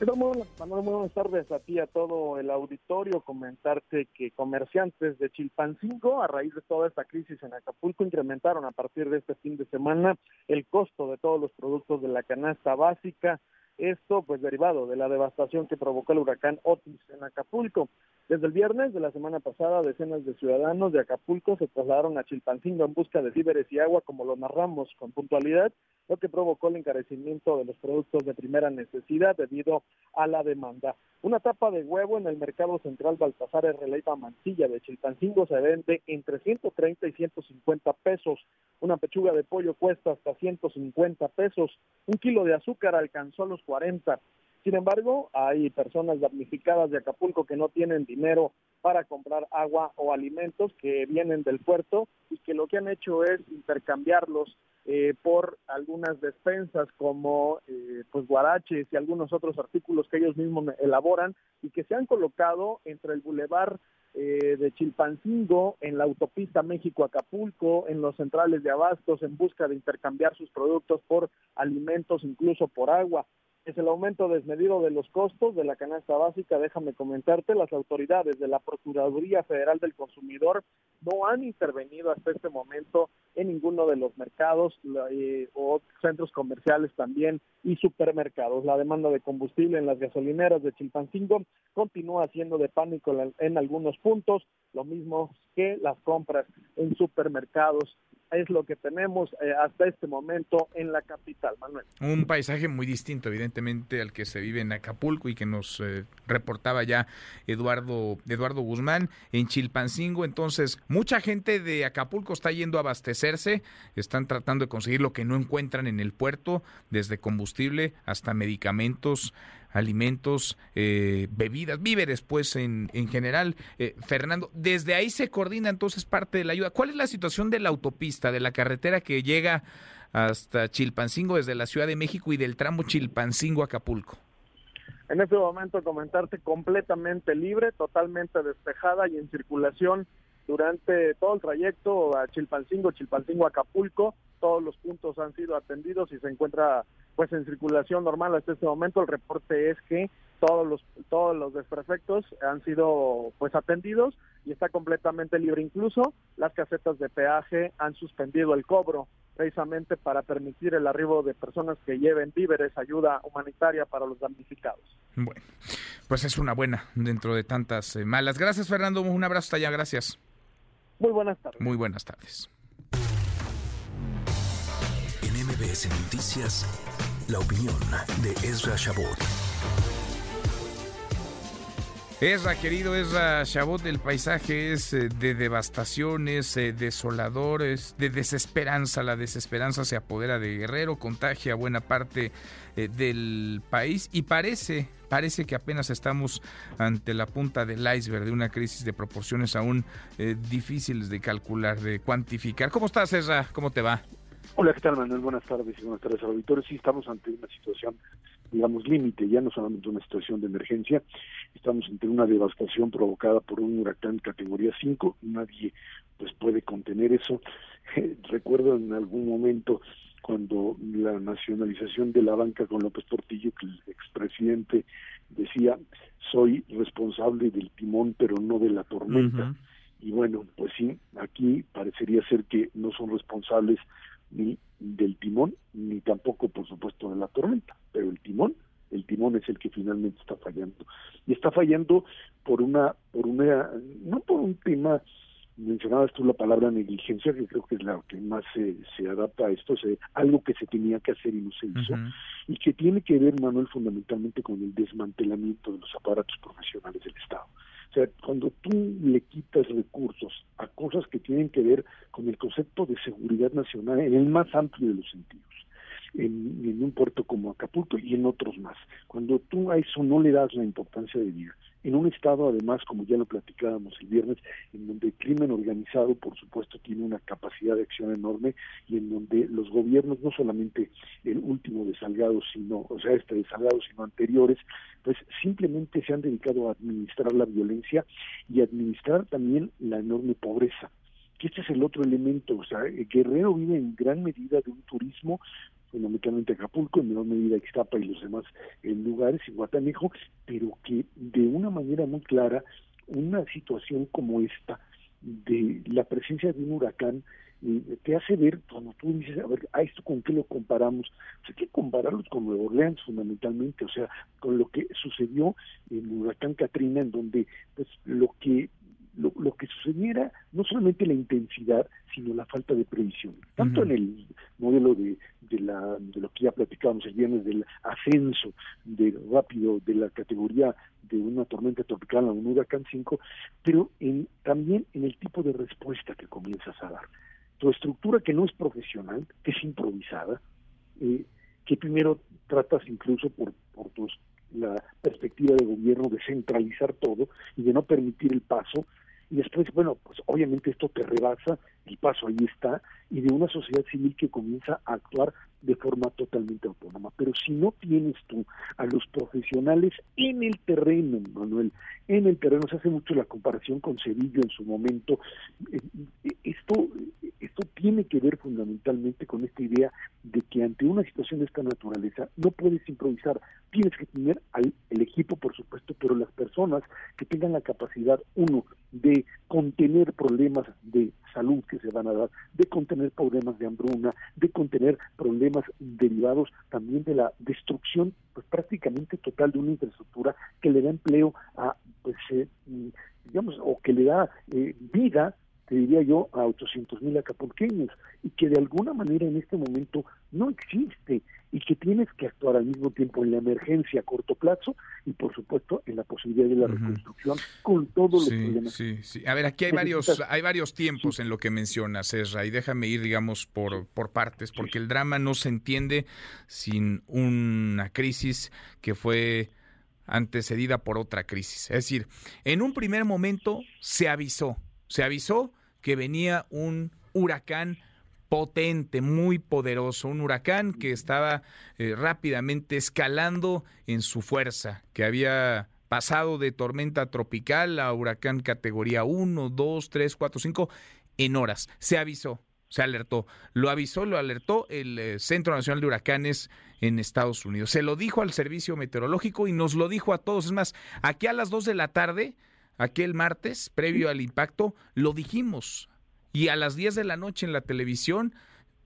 Muy buenas tardes a ti, a todo el auditorio. Comentarte que comerciantes de Chilpancingo, a raíz de toda esta crisis en Acapulco, incrementaron a partir de este fin de semana el costo de todos los productos de la canasta básica. Esto, pues, derivado de la devastación que provocó el huracán Otis en Acapulco. Desde el viernes de la semana pasada, decenas de ciudadanos de Acapulco se trasladaron a Chilpancingo en busca de víveres y agua, como lo narramos con puntualidad, lo que provocó el encarecimiento de los productos de primera necesidad debido a la demanda. Una tapa de huevo en el mercado central Baltasar Releva Mancilla de Chilpancingo se vende entre 130 y 150 pesos. Una pechuga de pollo cuesta hasta 150 pesos. Un kilo de azúcar alcanzó los 40. Sin embargo, hay personas damnificadas de Acapulco que no tienen dinero para comprar agua o alimentos que vienen del puerto y que lo que han hecho es intercambiarlos eh, por algunas despensas como eh, pues guaraches y algunos otros artículos que ellos mismos elaboran y que se han colocado entre el bulevar eh, de Chilpancingo, en la autopista México-Acapulco, en los centrales de abastos en busca de intercambiar sus productos por alimentos, incluso por agua es el aumento desmedido de los costos de la canasta básica. Déjame comentarte, las autoridades de la Procuraduría Federal del Consumidor no han intervenido hasta este momento en ninguno de los mercados eh, o centros comerciales también y supermercados. La demanda de combustible en las gasolineras de Chilpancingo continúa siendo de pánico en algunos puntos, lo mismo que las compras en supermercados es lo que tenemos eh, hasta este momento en la capital, Manuel. Un paisaje muy distinto, evidentemente, al que se vive en Acapulco y que nos eh, reportaba ya Eduardo, Eduardo Guzmán en Chilpancingo. Entonces, mucha gente de Acapulco está yendo a abastecerse, están tratando de conseguir lo que no encuentran en el puerto, desde combustible hasta medicamentos alimentos, eh, bebidas, víveres, pues en, en general. Eh, Fernando, desde ahí se coordina entonces parte de la ayuda. ¿Cuál es la situación de la autopista, de la carretera que llega hasta Chilpancingo desde la Ciudad de México y del tramo Chilpancingo-Acapulco? En este momento comentarte completamente libre, totalmente despejada y en circulación durante todo el trayecto a Chilpancingo, Chilpancingo, Acapulco. Todos los puntos han sido atendidos y se encuentra pues en circulación normal hasta este momento. El reporte es que todos los todos los desperfectos han sido pues atendidos y está completamente libre. Incluso las casetas de peaje han suspendido el cobro precisamente para permitir el arribo de personas que lleven víveres, ayuda humanitaria para los damnificados. Bueno, pues es una buena dentro de tantas eh, malas. Gracias Fernando, un abrazo hasta allá, gracias. Muy buenas tardes. Muy buenas tardes. En MBS Noticias, la opinión de Ezra Shabot. Ezra, querido Ezra Chabot, el paisaje es eh, de devastaciones, eh, desoladores, de desesperanza. La desesperanza se apodera de Guerrero, contagia buena parte eh, del país y parece, parece que apenas estamos ante la punta del iceberg de una crisis de proporciones aún difíciles de calcular, de cuantificar. ¿Cómo estás, Ezra? ¿Cómo te va? Hola, ¿qué tal, Manuel? Buenas tardes y buenas tardes al auditorio. Sí, estamos ante una situación, digamos, límite, ya no solamente una situación de emergencia, estamos ante una devastación provocada por un huracán categoría 5, nadie pues puede contener eso. (laughs) Recuerdo en algún momento cuando la nacionalización de la banca con López Portillo, que el expresidente decía, soy responsable del timón, pero no de la tormenta. Y bueno, pues sí, aquí parecería ser que no son responsables ni del timón, ni tampoco, por supuesto, de la tormenta, pero el timón, el timón es el que finalmente está fallando. Y está fallando por una, por una, no por un tema, mencionabas tú la palabra negligencia, que creo que es la que más se, se adapta a esto, es algo que se tenía que hacer y no se hizo, y que tiene que ver, Manuel, fundamentalmente con el desmantelamiento de los aparatos profesionales del Estado. O sea, cuando tú le quitas recursos a cosas que tienen que ver con el concepto de seguridad nacional en el más amplio de los sentidos, en, un puerto como Acapulco y en otros más. Cuando tú a eso no le das la importancia de vida, en un estado además, como ya lo platicábamos el viernes, en donde el crimen organizado, por supuesto, tiene una capacidad de acción enorme y en donde los gobiernos, no solamente el último de Salgado, sino, o sea, este de Salgado, sino anteriores, pues simplemente se han dedicado a administrar la violencia y administrar también la enorme pobreza que este es el otro elemento, o sea, Guerrero vive en gran medida de un turismo fundamentalmente Acapulco, en menor medida Ixtapa y los demás eh, lugares, en Guatanejo, pero que de una manera muy clara, una situación como esta, de la presencia de un huracán, eh, te hace ver, cuando tú dices, a ver, ¿a esto con qué lo comparamos? Pues hay que compararlos con Nueva Orleans fundamentalmente, o sea, con lo que sucedió en el huracán Katrina, en donde pues lo que lo, lo, que sucediera no solamente la intensidad, sino la falta de previsión. Tanto en el modelo de, de, la, de lo que ya platicábamos el viernes del ascenso de rápido de la categoría de una tormenta tropical a un huracán 5, pero en, también en el tipo de respuesta que comienzas a dar. Tu estructura que no es profesional, que es improvisada, eh, que primero tratas incluso por, por tus la perspectiva de gobierno de centralizar todo y de no permitir el paso y después, bueno, pues obviamente esto te rebasa, el paso ahí está, y de una sociedad civil que comienza a actuar de forma totalmente autónoma. Pero si no tienes tú a los profesionales en el terreno, Manuel, en el terreno, se hace mucho la comparación con Sevilla en su momento, eh, eh, esto, esto tiene que ver fundamentalmente con esta idea de que ante una situación de esta naturaleza no puedes improvisar, tienes que tener al, el equipo, por supuesto, pero las personas que tengan la capacidad, uno, de contener problemas de salud que se van a dar, de contener problemas de hambruna, de contener problemas derivados también de la destrucción pues prácticamente total de una infraestructura que le da empleo a pues eh, digamos o que le da eh, vida te diría yo, a 800 mil acapulqueños y que de alguna manera en este momento no existe y que tienes que actuar al mismo tiempo en la emergencia a corto plazo y por supuesto en la posibilidad de la reconstrucción con todos los problemas. Sí, sí. A ver, aquí hay varios, hay varios tiempos en lo que mencionas, Ezra, y déjame ir, digamos, por, por partes, porque el drama no se entiende sin una crisis que fue antecedida por otra crisis. Es decir, en un primer momento se avisó, se avisó que venía un huracán potente, muy poderoso, un huracán que estaba eh, rápidamente escalando en su fuerza, que había pasado de tormenta tropical a huracán categoría 1, 2, 3, 4, 5 en horas. Se avisó, se alertó. Lo avisó, lo alertó el eh, Centro Nacional de Huracanes en Estados Unidos. Se lo dijo al servicio meteorológico y nos lo dijo a todos. Es más, aquí a las 2 de la tarde, aquel martes, previo al impacto, lo dijimos. Y a las 10 de la noche en la televisión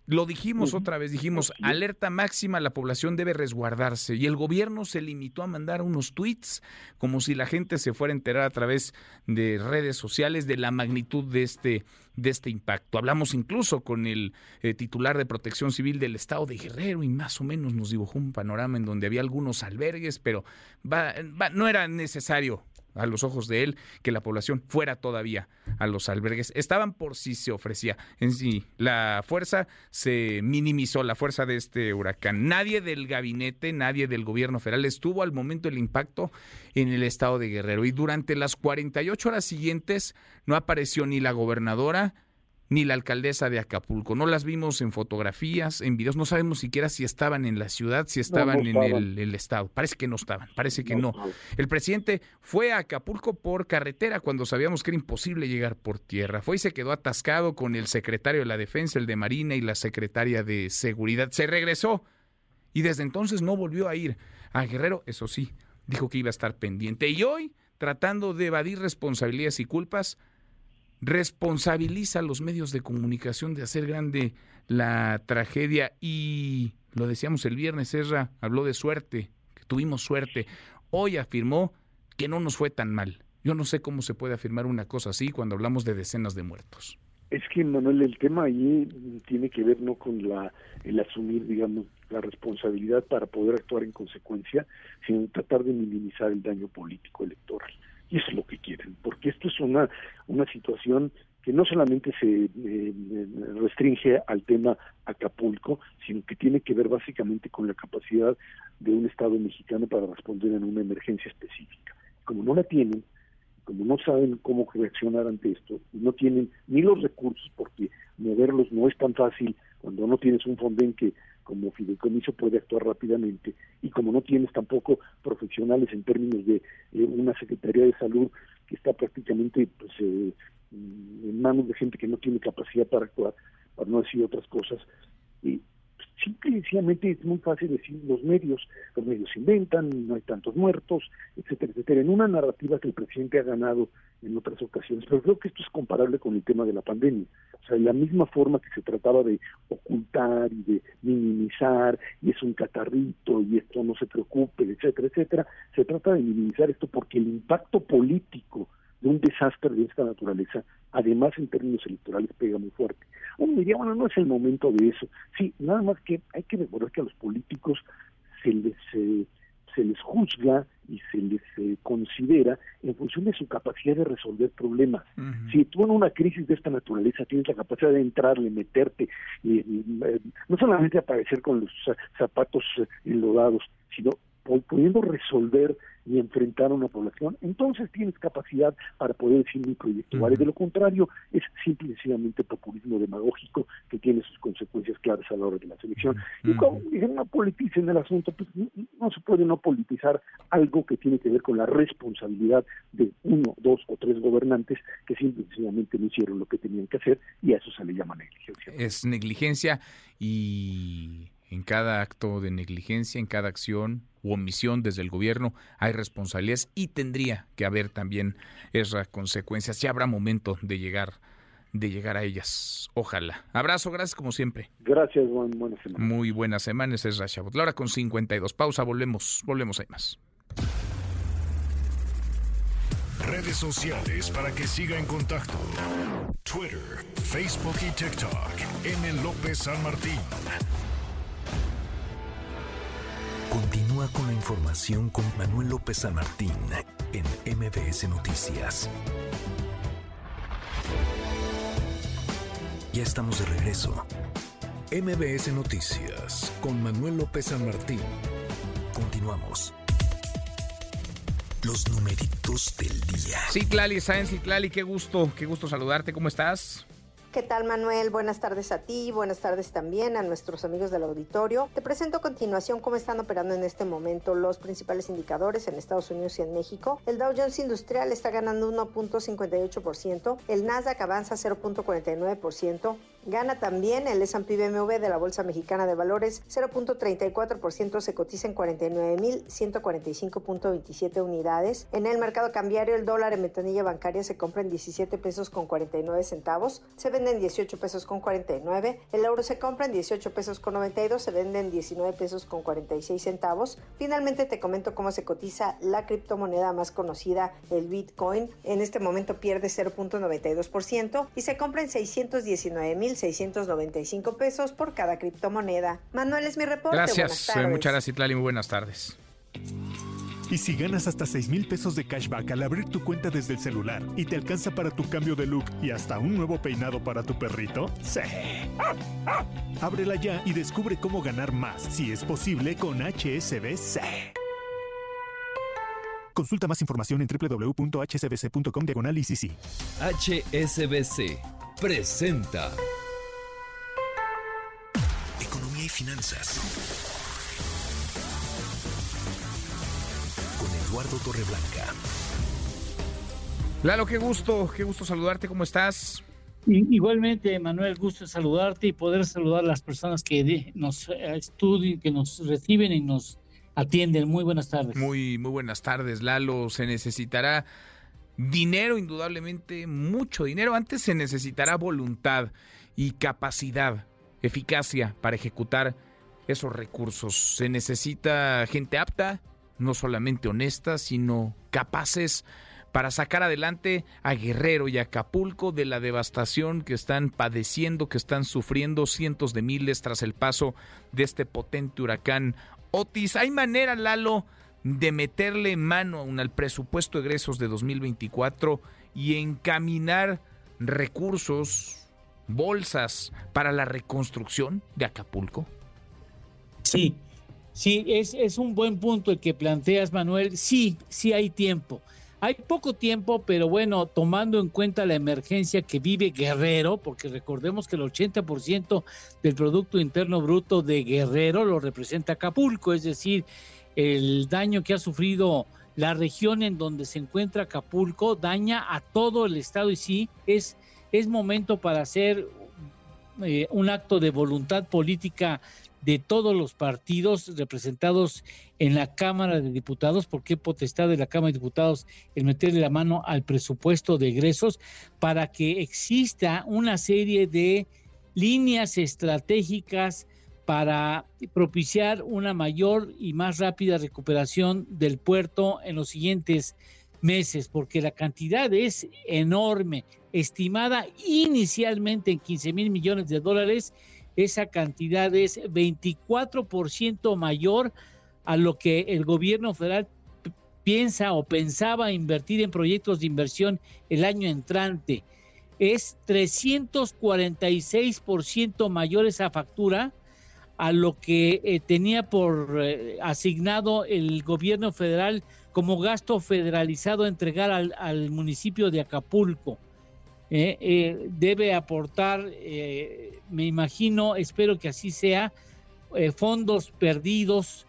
lo dijimos otra vez, dijimos, alerta máxima, la población debe resguardarse. Y el gobierno se limitó a mandar unos tweets como si la gente se fuera a enterar a través de redes sociales de la magnitud de este, de este impacto. Hablamos incluso con el eh, titular de protección civil del estado de Guerrero y más o menos nos dibujó un panorama en donde había algunos albergues, pero no era necesario a los ojos de él que la población fuera todavía a los albergues. Estaban por si se ofrecía. En sí, la fuerza se minimizó, la fuerza de este huracán. Nadie del gabinete, nadie del gobierno federal estuvo al momento del impacto en el estado de Guerrero. Y durante las 48 horas siguientes no apareció ni la gobernadora, ni la alcaldesa de Acapulco. No las vimos en fotografías, en videos, no sabemos siquiera si estaban en la ciudad, si estaban, en el, estado. Parece que no estaban, parece que no. El presidente fue a Acapulco por carretera cuando sabíamos que era imposible llegar por tierra. Fue y se quedó atascado con el secretario de la Defensa, el de Marina y la secretaria de Seguridad. Se regresó y desde entonces no volvió a ir a Guerrero, eso sí, dijo que iba a estar pendiente. Y hoy, tratando de evadir responsabilidades y culpas, responsabiliza a los medios de comunicación de hacer grande la tragedia y lo decíamos el viernes, Ezra habló de suerte, que tuvimos suerte. Hoy afirmó que no nos fue tan mal. Yo no sé cómo se puede afirmar una cosa así cuando hablamos de decenas de muertos. Es que, Manuel, el tema ahí tiene que ver no con la el asumir, digamos, la responsabilidad para poder actuar en consecuencia, sino tratar de minimizar el daño político electoral. Y eso es lo que quieren, porque esto es una, una situación que no solamente se eh, restringe al tema Acapulco, sino que tiene que ver básicamente con la capacidad de un Estado mexicano para responder en una emergencia específica. Como no la tienen, como no saben cómo reaccionar ante esto, no tienen ni los recursos, porque moverlos no es tan fácil cuando no tienes un fonden que como fideicomiso puede actuar rápidamente y como no tienes tampoco profesionales en términos de eh, una Secretaría de Salud que está prácticamente pues, eh, en manos de gente que no tiene capacidad para actuar, para no decir otras cosas, y simple y sencillamente es muy fácil decir los medios, los medios inventan, no hay tantos muertos, etcétera, etcétera, en una narrativa que el presidente ha ganado en otras ocasiones, pero creo que esto es comparable con el tema de la pandemia, o sea, de la misma forma que se trataba de ocultar y de minimizar, y es un catarrito, y esto no se preocupe, etcétera, etcétera, se trata de minimizar esto porque el impacto político de un desastre de esta naturaleza, además en términos electorales pega muy fuerte. Uno diría, bueno, no es el momento de eso. Sí, nada más que hay que recordar que a los políticos se les, eh, se les juzga y se les eh, considera en función de su capacidad de resolver problemas. Si tú en una crisis de esta naturaleza tienes la capacidad de entrarle, meterte, y, eh, no solamente aparecer con los zapatos enlodados, sino pudiendo resolver y enfrentar a una población, entonces tienes capacidad para poder decir mi proyecto. De lo contrario, es simplemente populismo demagógico que tiene sus consecuencias claras a la hora de la selección. Y como dicen, no politicen el asunto, pues no, se puede no politizar algo que tiene que ver con la responsabilidad de uno, dos o tres gobernantes que simplemente no hicieron lo que tenían que hacer y a eso se le llama negligencia. Es negligencia y en cada acto de negligencia, en cada acción u omisión desde el gobierno hay responsabilidades y tendría que haber también esas consecuencias. Ya habrá momento de llegar de llegar a ellas. Ojalá. Abrazo, gracias como siempre. Gracias, Juan. Buena semana. Muy buenas semanas, es Rashabot. La hora con 52. Pausa, volvemos, volvemos, hay más. Redes sociales para que siga en contacto: Twitter, Facebook y TikTok. M. López San Martín. Continúa con la información con Manuel López San Martín en MBS Noticias. Ya estamos de regreso. MBS Noticias con Manuel López San Martín. Continuamos. Los numeritos del día. Sí, Clali, Sáenz Clali, qué gusto, qué gusto saludarte. ¿Cómo estás? ¿Qué tal Manuel? Buenas tardes a ti, buenas tardes también a nuestros amigos del auditorio. Te presento a continuación cómo están operando en este momento los principales indicadores en Estados Unidos y en México. El Dow Jones Industrial está ganando 1.58%, el Nasdaq avanza 0.49%, Gana también el S&P BMW de la Bolsa Mexicana de Valores 0.34%, se cotiza en 49.145.27 unidades. En el mercado cambiario el dólar en ventanilla bancaria se compra en 17 pesos con 49 centavos, se vende en 18 pesos con 49, el euro se compra en 18 pesos con 92, se vende en 19 pesos con 46 centavos. Finalmente te comento cómo se cotiza la criptomoneda más conocida, el Bitcoin. En este momento pierde 0.92% y se compra en 619.000 1.695 pesos por cada criptomoneda. Manuel es mi reporte. Gracias, eh, muchas gracias Itlali, muy buenas tardes. Y si ganas hasta 6 mil pesos de cashback al abrir tu cuenta desde el celular y te alcanza para tu cambio de look y hasta un nuevo peinado para tu perrito, ¡sí! Ábrela ya y descubre cómo ganar más, si es posible, con HSBC. Consulta más información en www.hsbc.com diagonal HSBC, presenta y finanzas. Con Eduardo Torreblanca. Lalo, qué gusto, qué gusto saludarte, ¿cómo estás? Igualmente, Manuel, gusto saludarte y poder saludar a las personas que nos estudian, que nos reciben y nos atienden. Muy buenas tardes. Muy, muy buenas tardes, Lalo. Se necesitará dinero, indudablemente, mucho dinero. Antes se necesitará voluntad y capacidad eficacia para ejecutar esos recursos. Se necesita gente apta, no solamente honesta, sino capaces para sacar adelante a Guerrero y Acapulco de la devastación que están padeciendo, que están sufriendo cientos de miles tras el paso de este potente huracán Otis. ¿Hay manera, Lalo, de meterle mano al presupuesto de egresos de 2024 y encaminar recursos bolsas para la reconstrucción de Acapulco? Sí, sí, es, es un buen punto el que planteas, Manuel. Sí, sí hay tiempo. Hay poco tiempo, pero bueno, tomando en cuenta la emergencia que vive Guerrero, porque recordemos que el 80% del Producto Interno Bruto de Guerrero lo representa Acapulco, es decir, el daño que ha sufrido la región en donde se encuentra Acapulco daña a todo el estado y sí, es es momento para hacer eh, un acto de voluntad política de todos los partidos representados en la Cámara de Diputados, porque potestad de la Cámara de Diputados el meterle la mano al presupuesto de egresos para que exista una serie de líneas estratégicas para propiciar una mayor y más rápida recuperación del puerto en los siguientes meses, porque la cantidad es enorme estimada inicialmente en 15 mil millones de dólares, esa cantidad es 24% mayor a lo que el gobierno federal piensa o pensaba invertir en proyectos de inversión el año entrante. Es 346% mayor esa factura a lo que eh, tenía por eh, asignado el gobierno federal como gasto federalizado a entregar al municipio de Acapulco. Eh, debe aportar, me imagino, espero que así sea, fondos perdidos,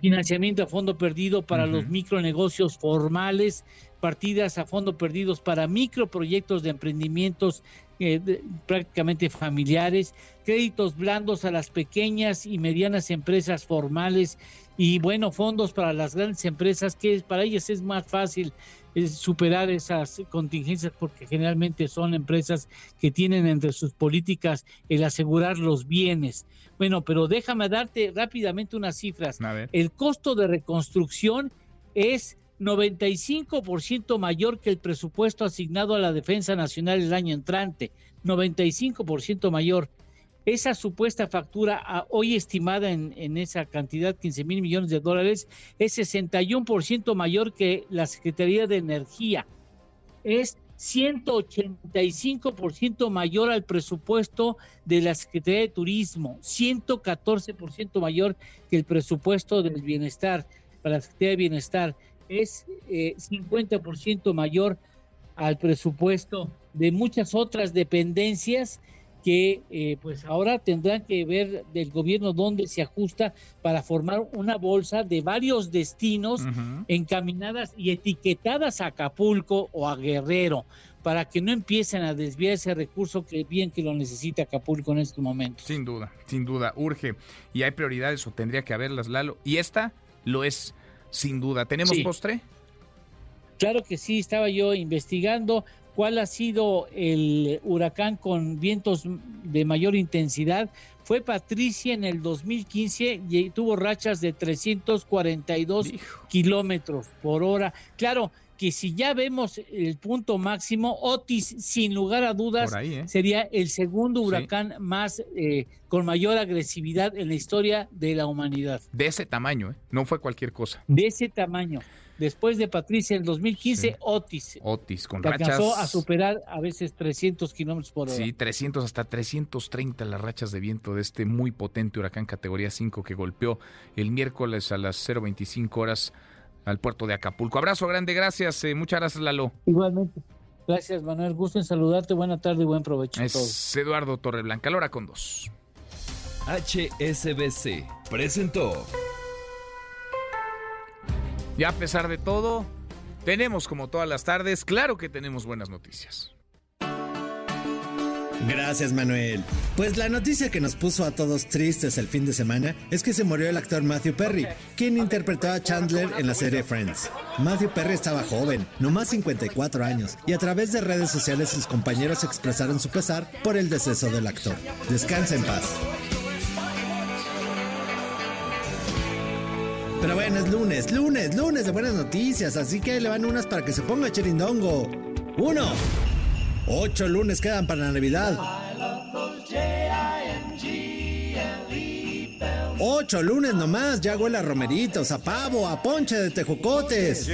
financiamiento a fondo perdido para los micronegocios formales, partidas a fondo perdidos para microproyectos de emprendimientos prácticamente familiares, créditos blandos a las pequeñas y medianas empresas formales y bueno, fondos para las grandes empresas que para ellas es más fácil superar esas contingencias porque generalmente son empresas que tienen entre sus políticas el asegurar los bienes. Bueno, pero déjame darte rápidamente unas cifras. El costo de reconstrucción es 95% mayor que el presupuesto asignado a la Defensa Nacional el año entrante, 95% mayor. Esa supuesta factura ah, hoy estimada en, esa cantidad, 15 mil millones de dólares, es 61% mayor que la Secretaría de Energía. Es 185% mayor al presupuesto de la Secretaría de Turismo, 114% mayor que el presupuesto del bienestar, para la Secretaría de Bienestar, es 50% eh, mayor al presupuesto de muchas otras dependencias que eh, pues ahora tendrán que ver del gobierno dónde se ajusta para formar una bolsa de varios destinos encaminadas y etiquetadas a Acapulco o a Guerrero para que no empiecen a desviar ese recurso que bien que lo necesita Acapulco en este momento. Sin duda, sin duda, urge y hay prioridades o tendría que haberlas, Lalo. Y esta lo es, sin duda. ¿Tenemos postre? Claro que sí, estaba yo investigando cuál ha sido el huracán con vientos de mayor intensidad. Fue Patricia en el 2015 y tuvo rachas de 342 kilómetros por hora. Claro que si ya vemos el punto máximo, Otis, sin lugar a dudas, ¿eh? sería el segundo huracán más eh, con mayor agresividad en la historia de la humanidad. De ese tamaño, ¿eh? no fue cualquier cosa. De ese tamaño después de Patricia en 2015, Otis. Otis, con rachas. Alcanzó a superar a veces 300 kilómetros por hora. Sí, 300 hasta 330 las rachas de viento de este muy potente huracán categoría 5 que golpeó el miércoles a las 0.25 horas al puerto de Acapulco. Abrazo grande, gracias. Eh, muchas gracias, Lalo. Igualmente. Gracias, Manuel. Gusto en saludarte. Buena tarde y buen provecho. Es todos. Eduardo Torreblanca, Lora con dos. HSBC presentó. Y a pesar de todo, tenemos como todas las tardes, claro que tenemos buenas noticias. Gracias Manuel. Pues la noticia que nos puso a todos tristes el fin de semana es que se murió el actor Matthew Perry, quien interpretó a Chandler en la serie Friends. Matthew Perry estaba joven, no más 54 años, y a través de redes sociales sus compañeros expresaron su pesar por el deceso del actor. Descansa en paz. Pero bueno, es lunes, lunes, lunes de buenas noticias, así que le van unas para que se ponga cherindongo. Uno. Ocho lunes quedan para la Navidad. Ocho lunes nomás, ya huele a romeritos, a pavo, a ponche de tejocotes.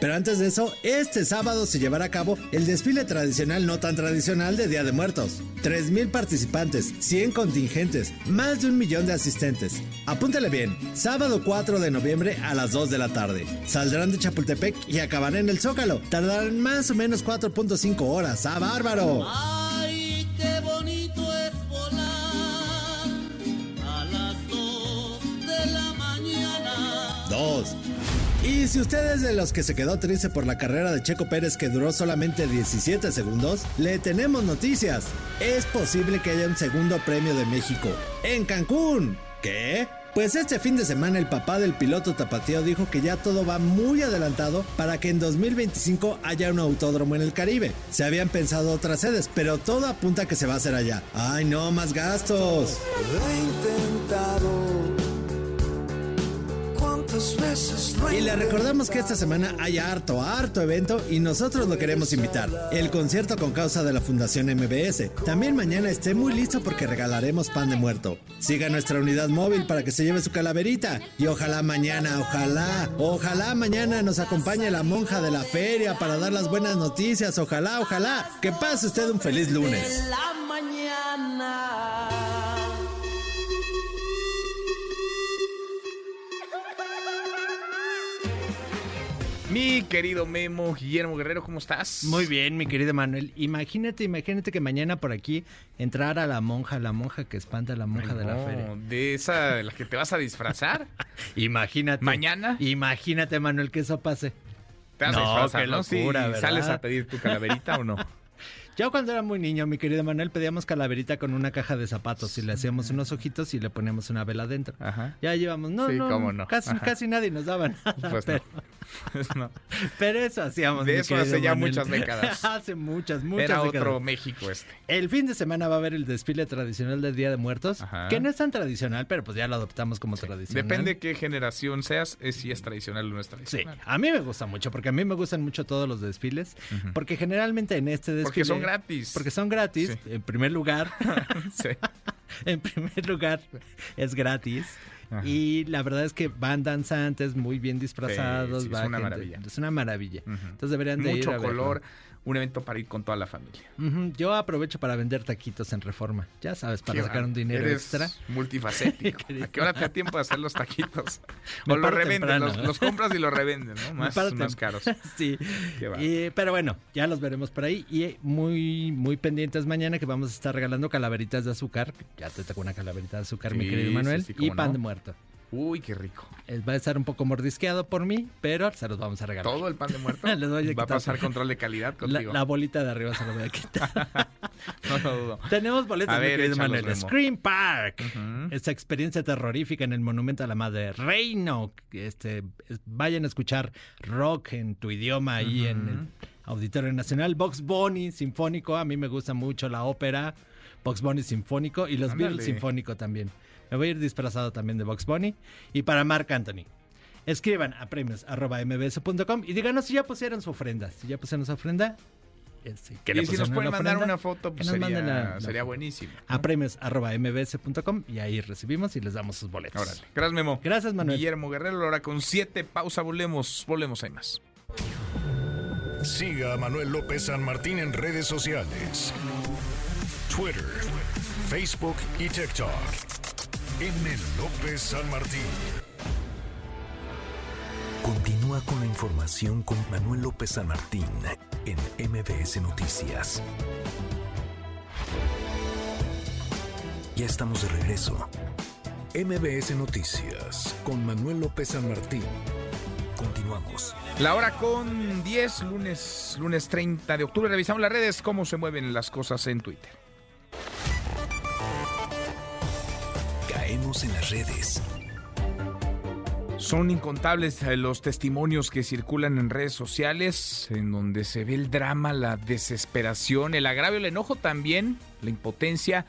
Pero antes de eso, este sábado se llevará a cabo el desfile tradicional no tan tradicional de Día de Muertos. 3.000 participantes, 100 contingentes, más de un millón de asistentes. Apúntale bien, sábado 4 de noviembre a las 2 de la tarde. Saldrán de Chapultepec y acabarán en el Zócalo. Tardarán más o menos 4.5 horas. ¡Ah, bárbaro! qué Y si usted es de los que se quedó triste por la carrera de Checo Pérez que duró solamente 17 segundos, le tenemos noticias. Es posible que haya un segundo premio de México en Cancún. ¿Qué? Pues este fin de semana el papá del piloto tapatío dijo que ya todo va muy adelantado para que en 2025 haya un autódromo en el Caribe. Se habían pensado otras sedes, pero todo apunta a que se va a hacer allá. ¡Ay no, más gastos! intentado y le recordamos que esta semana hay harto, harto evento y nosotros lo queremos invitar. El concierto con causa de la Fundación MBS. También mañana esté muy listo porque regalaremos pan de muerto. Siga nuestra unidad móvil para que se lleve su calaverita. Y ojalá mañana, ojalá, ojalá mañana nos acompañe la monja de la feria para dar las buenas noticias. Ojalá, ojalá. Que pase usted un feliz lunes. La mañana. Mi querido Memo, Guillermo Guerrero, ¿cómo estás? Muy bien, mi querido Manuel. Imagínate, imagínate que mañana por aquí entrara la monja, la monja que espanta a la monja de la feria. ¿De esa de la que te vas a disfrazar? (laughs) imagínate. ¿Mañana? Imagínate, Manuel, que eso pase. Te vas a disfrazar, ¿no? ¿Sales a pedir tu calaverita o no? (laughs) Yo cuando era muy niño, mi querido Manuel, pedíamos calaverita con una caja de zapatos y le hacíamos unos ojitos y le poníamos una vela adentro. Ajá. Ya llevamos, no, no, no, Casi, casi nadie nos daba nada. Pues pero, no. (laughs) pero eso hacíamos. De eso hace ya muchas décadas. (laughs) hace muchas, muchas Era décadas. otro México este. El fin de semana va a haber el desfile tradicional del Día de Muertos, que no es tan tradicional, pero pues ya lo adoptamos como tradicional. Depende qué generación seas, es si es tradicional o no es tradicional. Sí, a mí me gusta mucho, porque a mí me gustan mucho todos los desfiles, porque generalmente en este desfile... Porque son gratis. Porque son gratis, en primer lugar. (laughs) en primer lugar, es gratis. Y la verdad es que van danzantes, muy bien disfrazados. Sí, sí, va es una maravilla. Es una maravilla. Entonces deberían de ir Mucho verlo. Un evento para ir con toda la familia. Yo aprovecho para vender taquitos en Reforma. Ya sabes, para sacar un va- dinero eres extra. multifacético. (laughs) ¿A qué hora te da tiempo de hacer los taquitos? (laughs) O los revenden, los, compras y los revenden, ¿no? (laughs) Más, caros. sí. Y- pero bueno, ya los veremos por ahí. Y muy, muy pendientes mañana que vamos a estar regalando calaveritas de azúcar. Ya te tocó una calaverita de azúcar, mi querido Manuel. sí, y pan no. de muerto. Uy, qué rico. Va a estar un poco mordisqueado por mí, pero se los vamos a regalar. ¿Todo el pan de muerto? (laughs) Les voy a Va a pasar control de calidad contigo. la bolita de arriba se la voy a quitar. (laughs) No lo dudo. Tenemos boletos, A mi ver, querido Manuel. Scream Park. Esta experiencia terrorífica en el Monumento a la Madre Reino. Este, es- vayan a escuchar rock en tu idioma ahí en el Auditorio Nacional. Box Bunny Sinfónico. A mí me gusta mucho la ópera. Box Bunny Sinfónico y los. Beatles Sinfónico también. Me voy a ir disfrazado también de Box Bunny. Y para Marc Anthony. Escriban a premios arroba mbs.com y díganos si ya pusieron su ofrenda. Si ya pusieron su ofrenda, sí, que Y si nos pueden mandar ofrenda, una foto, que pues nos sería, manden la- la sería buenísimo. A premios arroba mbs.com y ahí recibimos y les damos sus boletos. Órale. Gracias, Memo. Gracias, Manuel. Guillermo Guerrero, ahora con siete. Pausa, volvemos. Volvemos, hay más. Siga a Manuel López San Martín en redes sociales. Twitter, Facebook y TikTok. M. López San Martín. Continúa con la información con Manuel López San Martín en MBS Noticias. Ya estamos de regreso. MBS Noticias con Manuel López San Martín. Continuamos. La hora con 10, lunes, lunes 30 de octubre. Revisamos las redes, cómo se mueven las cosas en Twitter. En las redes. Son incontables eh, los testimonios que circulan en redes sociales, en donde se ve el drama, la desesperación, el agravio, el enojo también, la impotencia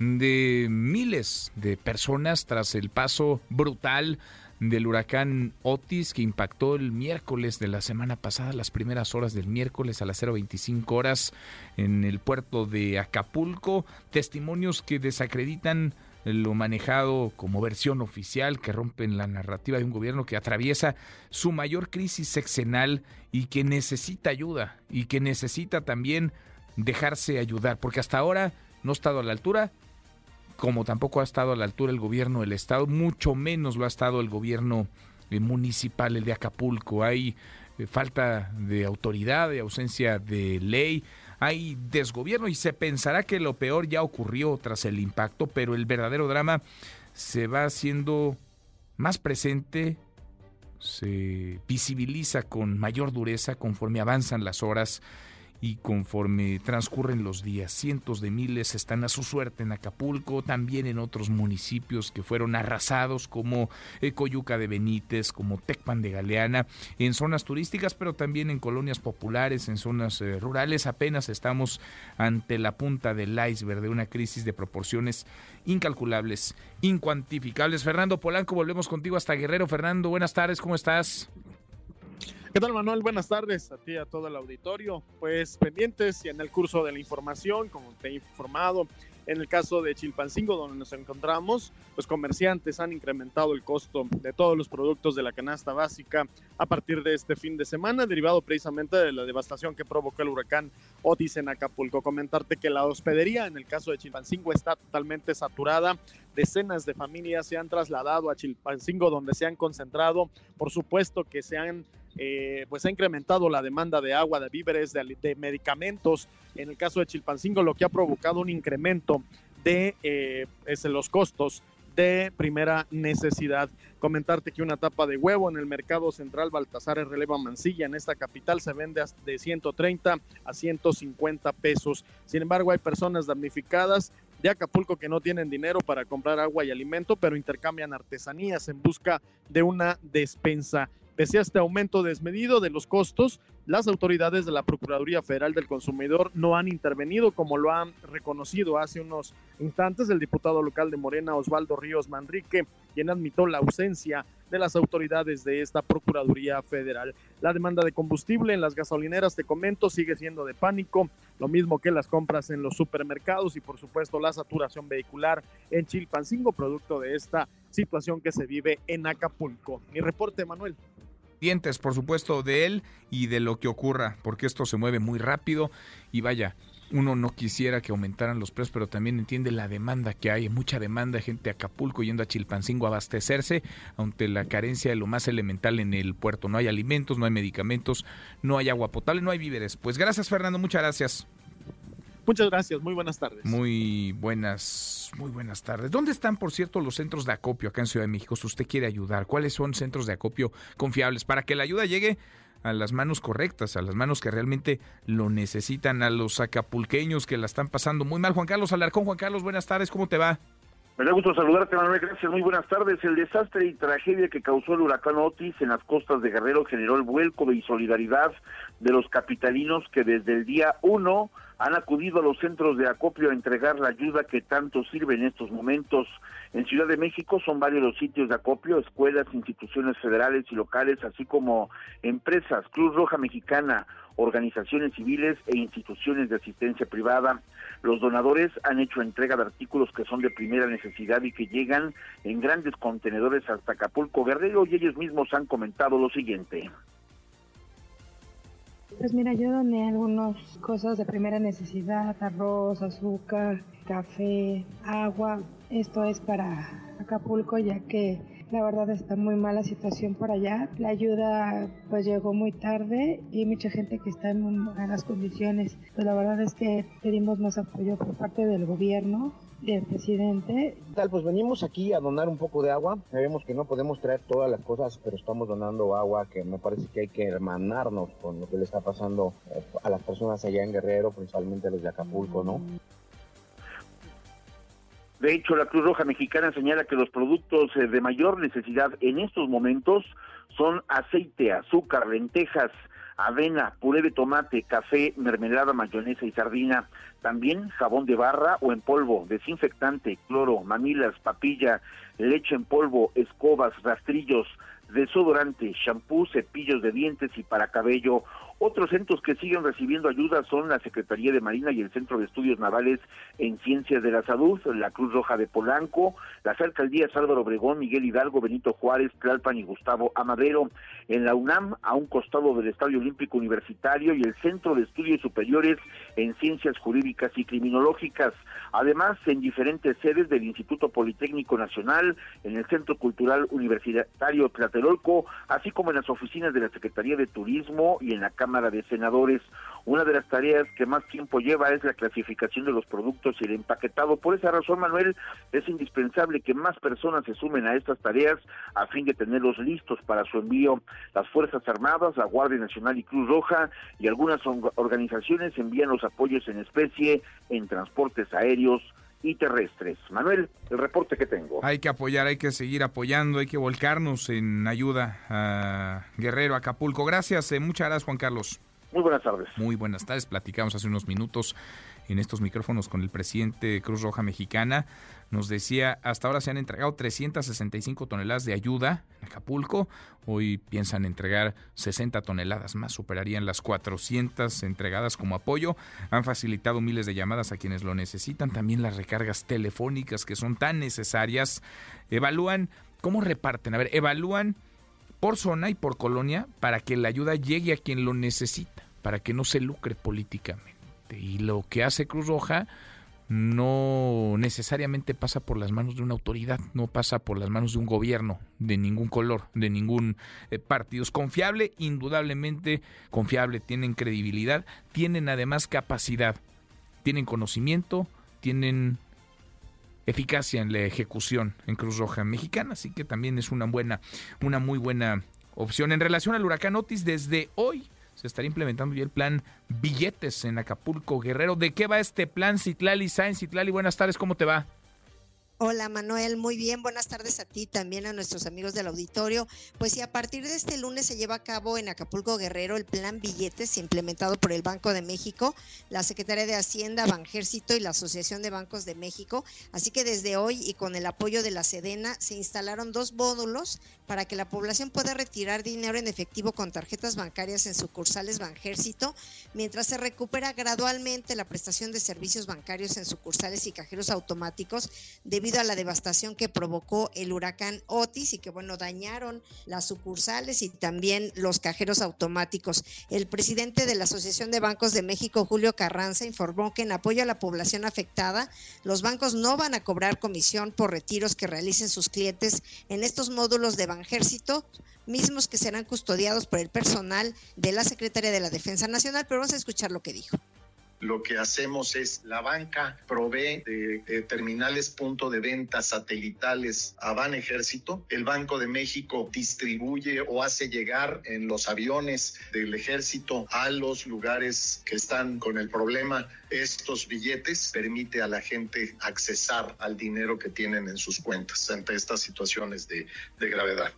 de miles de personas tras el paso brutal del huracán Otis que impactó el miércoles de la semana pasada, las primeras horas del miércoles a las 0.25 horas en el puerto de Acapulco. Testimonios que desacreditan lo manejado como versión oficial que rompen la narrativa de un gobierno que atraviesa su mayor crisis sexenal y que necesita ayuda y que necesita también dejarse ayudar, porque hasta ahora no ha estado a la altura, como tampoco ha estado a la altura el gobierno del estado, mucho menos lo ha estado el gobierno eh, municipal, el de Acapulco. Hay eh, falta de autoridad, de ausencia de ley, hay desgobierno y se pensará que lo peor ya ocurrió tras el impacto, pero el verdadero drama se va haciendo más presente, se visibiliza con mayor dureza conforme avanzan las horas y conforme transcurren los días. Cientos de miles están a su suerte en Acapulco, también en otros municipios que fueron arrasados como eh, Coyuca de Benítez, como Tecpan de Galeana, en zonas turísticas, pero también en colonias populares, en zonas eh, rurales. Apenas estamos ante la punta del iceberg de una crisis de proporciones incalculables, incuantificables. Fernando Polanco, volvemos contigo hasta Guerrero. Fernando, buenas tardes, ¿cómo estás? ¿Qué tal, Manuel? Buenas tardes a ti y a todo el auditorio. Pues pendientes y en el curso de la información, como te he informado, en el caso de Chilpancingo, donde nos encontramos, los comerciantes han incrementado el costo de todos los productos de la canasta básica a partir de este fin de semana, derivado precisamente de la devastación que provocó el huracán Otis en Acapulco. Comentarte que la hospedería, en el caso de Chilpancingo, está totalmente saturada. Decenas de familias se han trasladado a Chilpancingo, donde se han concentrado. Por supuesto que se han eh, pues ha incrementado la demanda de agua, de víveres, de, medicamentos. En el caso de Chilpancingo, lo que ha provocado un incremento de eh, los costos de primera necesidad. Comentarte que una tapa de huevo en el mercado central Baltasar Releva Mansilla en esta capital se vende de 130 a 150 pesos. Sin embargo, hay personas damnificadas de Acapulco que no tienen dinero para comprar agua y alimento, pero intercambian artesanías en busca de una despensa. Pese a este aumento desmedido de los costos, las autoridades de la Procuraduría Federal del Consumidor no han intervenido, como lo han reconocido hace unos instantes el diputado local de Morena, Osvaldo Ríos Manrique, quien admitió la ausencia de las autoridades de esta Procuraduría Federal. La demanda de combustible en las gasolineras, te comento, sigue siendo de pánico, lo mismo que las compras en los supermercados y por supuesto la saturación vehicular en Chilpancingo, producto de esta situación que se vive en Acapulco. Mi reporte, Manuel dientes, por supuesto, de él y de lo que ocurra, porque esto se mueve muy rápido y vaya, uno no quisiera que aumentaran los precios, pero también entiende la demanda que hay, mucha demanda de gente a Acapulco yendo a Chilpancingo a abastecerse ante la carencia de lo más elemental en el puerto. No hay alimentos, no hay medicamentos, no hay agua potable, no hay víveres. Pues gracias Fernando, muchas gracias. Muchas gracias, muy buenas tardes. Muy buenas, muy buenas tardes. ¿Dónde están, por cierto, los centros de acopio acá en Ciudad de México? Si usted quiere ayudar, ¿cuáles son centros de acopio confiables para que la ayuda llegue a las manos correctas, a las manos que realmente lo necesitan, a los acapulqueños que la están pasando muy mal? Juan Carlos Alarcón, Juan Carlos, buenas tardes, ¿cómo te va? Me da gusto saludarte, Manuel. Gracias. Muy buenas tardes. El desastre y tragedia que causó el huracán Otis en las costas de Guerrero generó el vuelco de solidaridad de los capitalinos que desde el día uno han acudido a los centros de acopio a entregar la ayuda que tanto sirve en estos momentos. En Ciudad de México son varios los sitios de acopio, escuelas, instituciones federales y locales, así como empresas, Cruz Roja Mexicana, organizaciones civiles e instituciones de asistencia privada. Los donadores han hecho entrega de artículos que son de primera necesidad y que llegan en grandes contenedores hasta Acapulco Guerrero y ellos mismos han comentado lo siguiente. Pues mira, yo doné algunas cosas de primera necesidad, arroz, azúcar, café, agua. Esto es para Acapulco ya que la verdad está muy mala situación por allá. La ayuda pues llegó muy tarde y mucha gente que está en malas condiciones. Pues la verdad es que pedimos más apoyo por parte del gobierno del presidente. Tal, pues venimos aquí a donar un poco de agua. Sabemos que no podemos traer todas las cosas, pero estamos donando agua que me parece que hay que hermanarnos con lo que le está pasando eh, a las personas allá en Guerrero, principalmente los de Acapulco, ¿no? De hecho, la Cruz Roja Mexicana señala que los productos eh, de mayor necesidad en estos momentos son aceite, azúcar, lentejas, avena, puré de tomate, café, mermelada, mayonesa y sardina. También jabón de barra o en polvo, desinfectante, cloro, mamilas, papilla, leche en polvo, escobas, rastrillos, desodorante, shampoo, cepillos de dientes y para cabello. Otros centros que siguen recibiendo ayuda son la Secretaría de Marina y el Centro de Estudios Navales en Ciencias de la Salud, la Cruz Roja de Polanco, las alcaldías Álvaro Obregón, Miguel Hidalgo, Benito Juárez, Tlalpan y Gustavo Amadero. En la UNAM, a un costado del Estadio Olímpico Universitario y el Centro de Estudios Superiores en Ciencias Jurídicas y Criminológicas. Además, en diferentes sedes del Instituto Politécnico Nacional, en el Centro Cultural Universitario Tlatelolco, así como en las oficinas de la Secretaría de Turismo y en la Cámara de Senadores. Una de las tareas que más tiempo lleva es la clasificación de los productos y el empaquetado. Por esa razón, Manuel, es indispensable que más personas se sumen a estas tareas a fin de tenerlos listos para su envío. Las Fuerzas Armadas, la Guardia Nacional y Cruz Roja y algunas organizaciones envían los apoyos en especie en transportes aéreos y terrestres. Manuel, el reporte que tengo. Hay que apoyar, hay que seguir apoyando, hay que volcarnos en ayuda a Guerrero, Acapulco. Gracias, eh, muchas gracias Juan Carlos. Muy buenas tardes. Muy buenas tardes. Platicamos hace unos minutos en estos micrófonos con el presidente de Cruz Roja Mexicana. Nos decía, hasta ahora se han entregado 365 toneladas de ayuda en Acapulco. Hoy piensan entregar 60 toneladas más, superarían las 400 entregadas como apoyo. Han facilitado miles de llamadas a quienes lo necesitan. También las recargas telefónicas que son tan necesarias. Evalúan cómo reparten. A ver, evalúan por zona y por colonia para que la ayuda llegue a quien lo necesita, para que no se lucre políticamente. Y lo que hace Cruz Roja no necesariamente pasa por las manos de una autoridad, no pasa por las manos de un gobierno de ningún color, de ningún eh, partido. Es confiable, indudablemente confiable, tienen credibilidad, tienen además capacidad, tienen conocimiento, tienen eficacia en la ejecución en Cruz Roja Mexicana, así que también es una buena, una muy buena opción. En relación al huracán Otis, desde hoy se implementando ya el plan billetes en Acapulco Guerrero. ¿De qué va este plan, Citlali Sáenz? Citlali, buenas tardes, ¿cómo te va? Hola Manuel, muy bien, buenas tardes a ti, también a nuestros amigos del auditorio. Pues sí, a partir de este lunes se lleva a cabo en Acapulco Guerrero el plan billetes implementado por el Banco de México, la Secretaría de Hacienda, Banjército y la Asociación de Bancos de México. Así que desde hoy y con el apoyo de la Sedena se instalaron dos módulos para que la población pueda retirar dinero en efectivo con tarjetas bancarias en sucursales Banjército, mientras se recupera gradualmente la prestación de servicios bancarios en sucursales y cajeros automáticos de debido a la devastación que provocó el huracán Otis y que, bueno, dañaron las sucursales y también los cajeros automáticos. El presidente de la Asociación de Bancos de México, Julio Carranza, informó que en apoyo a la población afectada, los bancos no van a cobrar comisión por retiros que realicen sus clientes en estos módulos de Banjército, mismos que serán custodiados por el personal de la Secretaría de la Defensa Nacional, pero vamos a escuchar lo que dijo lo que hacemos es la banca provee de, terminales punto de venta satelitales a Ban Ejército. El Banco de México distribuye o hace llegar en los aviones del ejército a los lugares que están con el problema estos billetes. Permite a la gente accesar al dinero que tienen en sus cuentas ante estas situaciones de gravedad.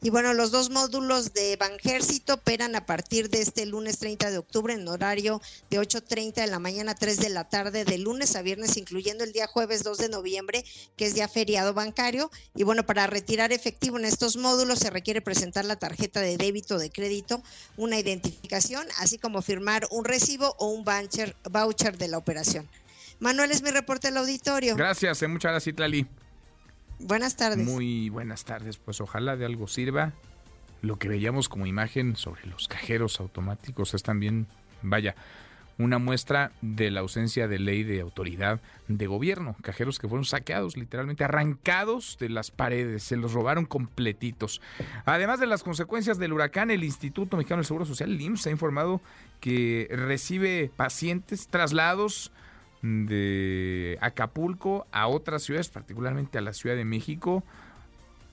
Y bueno, los dos módulos de Banjército operan a partir de este lunes 30 de octubre en horario de 8.30 de la mañana a 3 de la tarde, de lunes a viernes, incluyendo el día jueves 2 de noviembre, que es día feriado bancario. Y bueno, para retirar efectivo en estos módulos se requiere presentar la tarjeta de débito o de crédito, una identificación, así como firmar un recibo o un voucher, voucher de la operación. Manuel es mi reporte del auditorio. Gracias, eh, muchas gracias, Itlali. Buenas tardes. Muy buenas tardes. Pues ojalá de algo sirva. Lo que veíamos como imagen sobre los cajeros automáticos es también, vaya, una muestra de la ausencia de ley de autoridad de gobierno. Cajeros que fueron saqueados, literalmente arrancados de las paredes, se los robaron completitos. Además de las consecuencias del huracán, el Instituto Mexicano del Seguro Social, el IMSS, ha informado que recibe pacientes traslados de Acapulco a otras ciudades, particularmente a la Ciudad de México,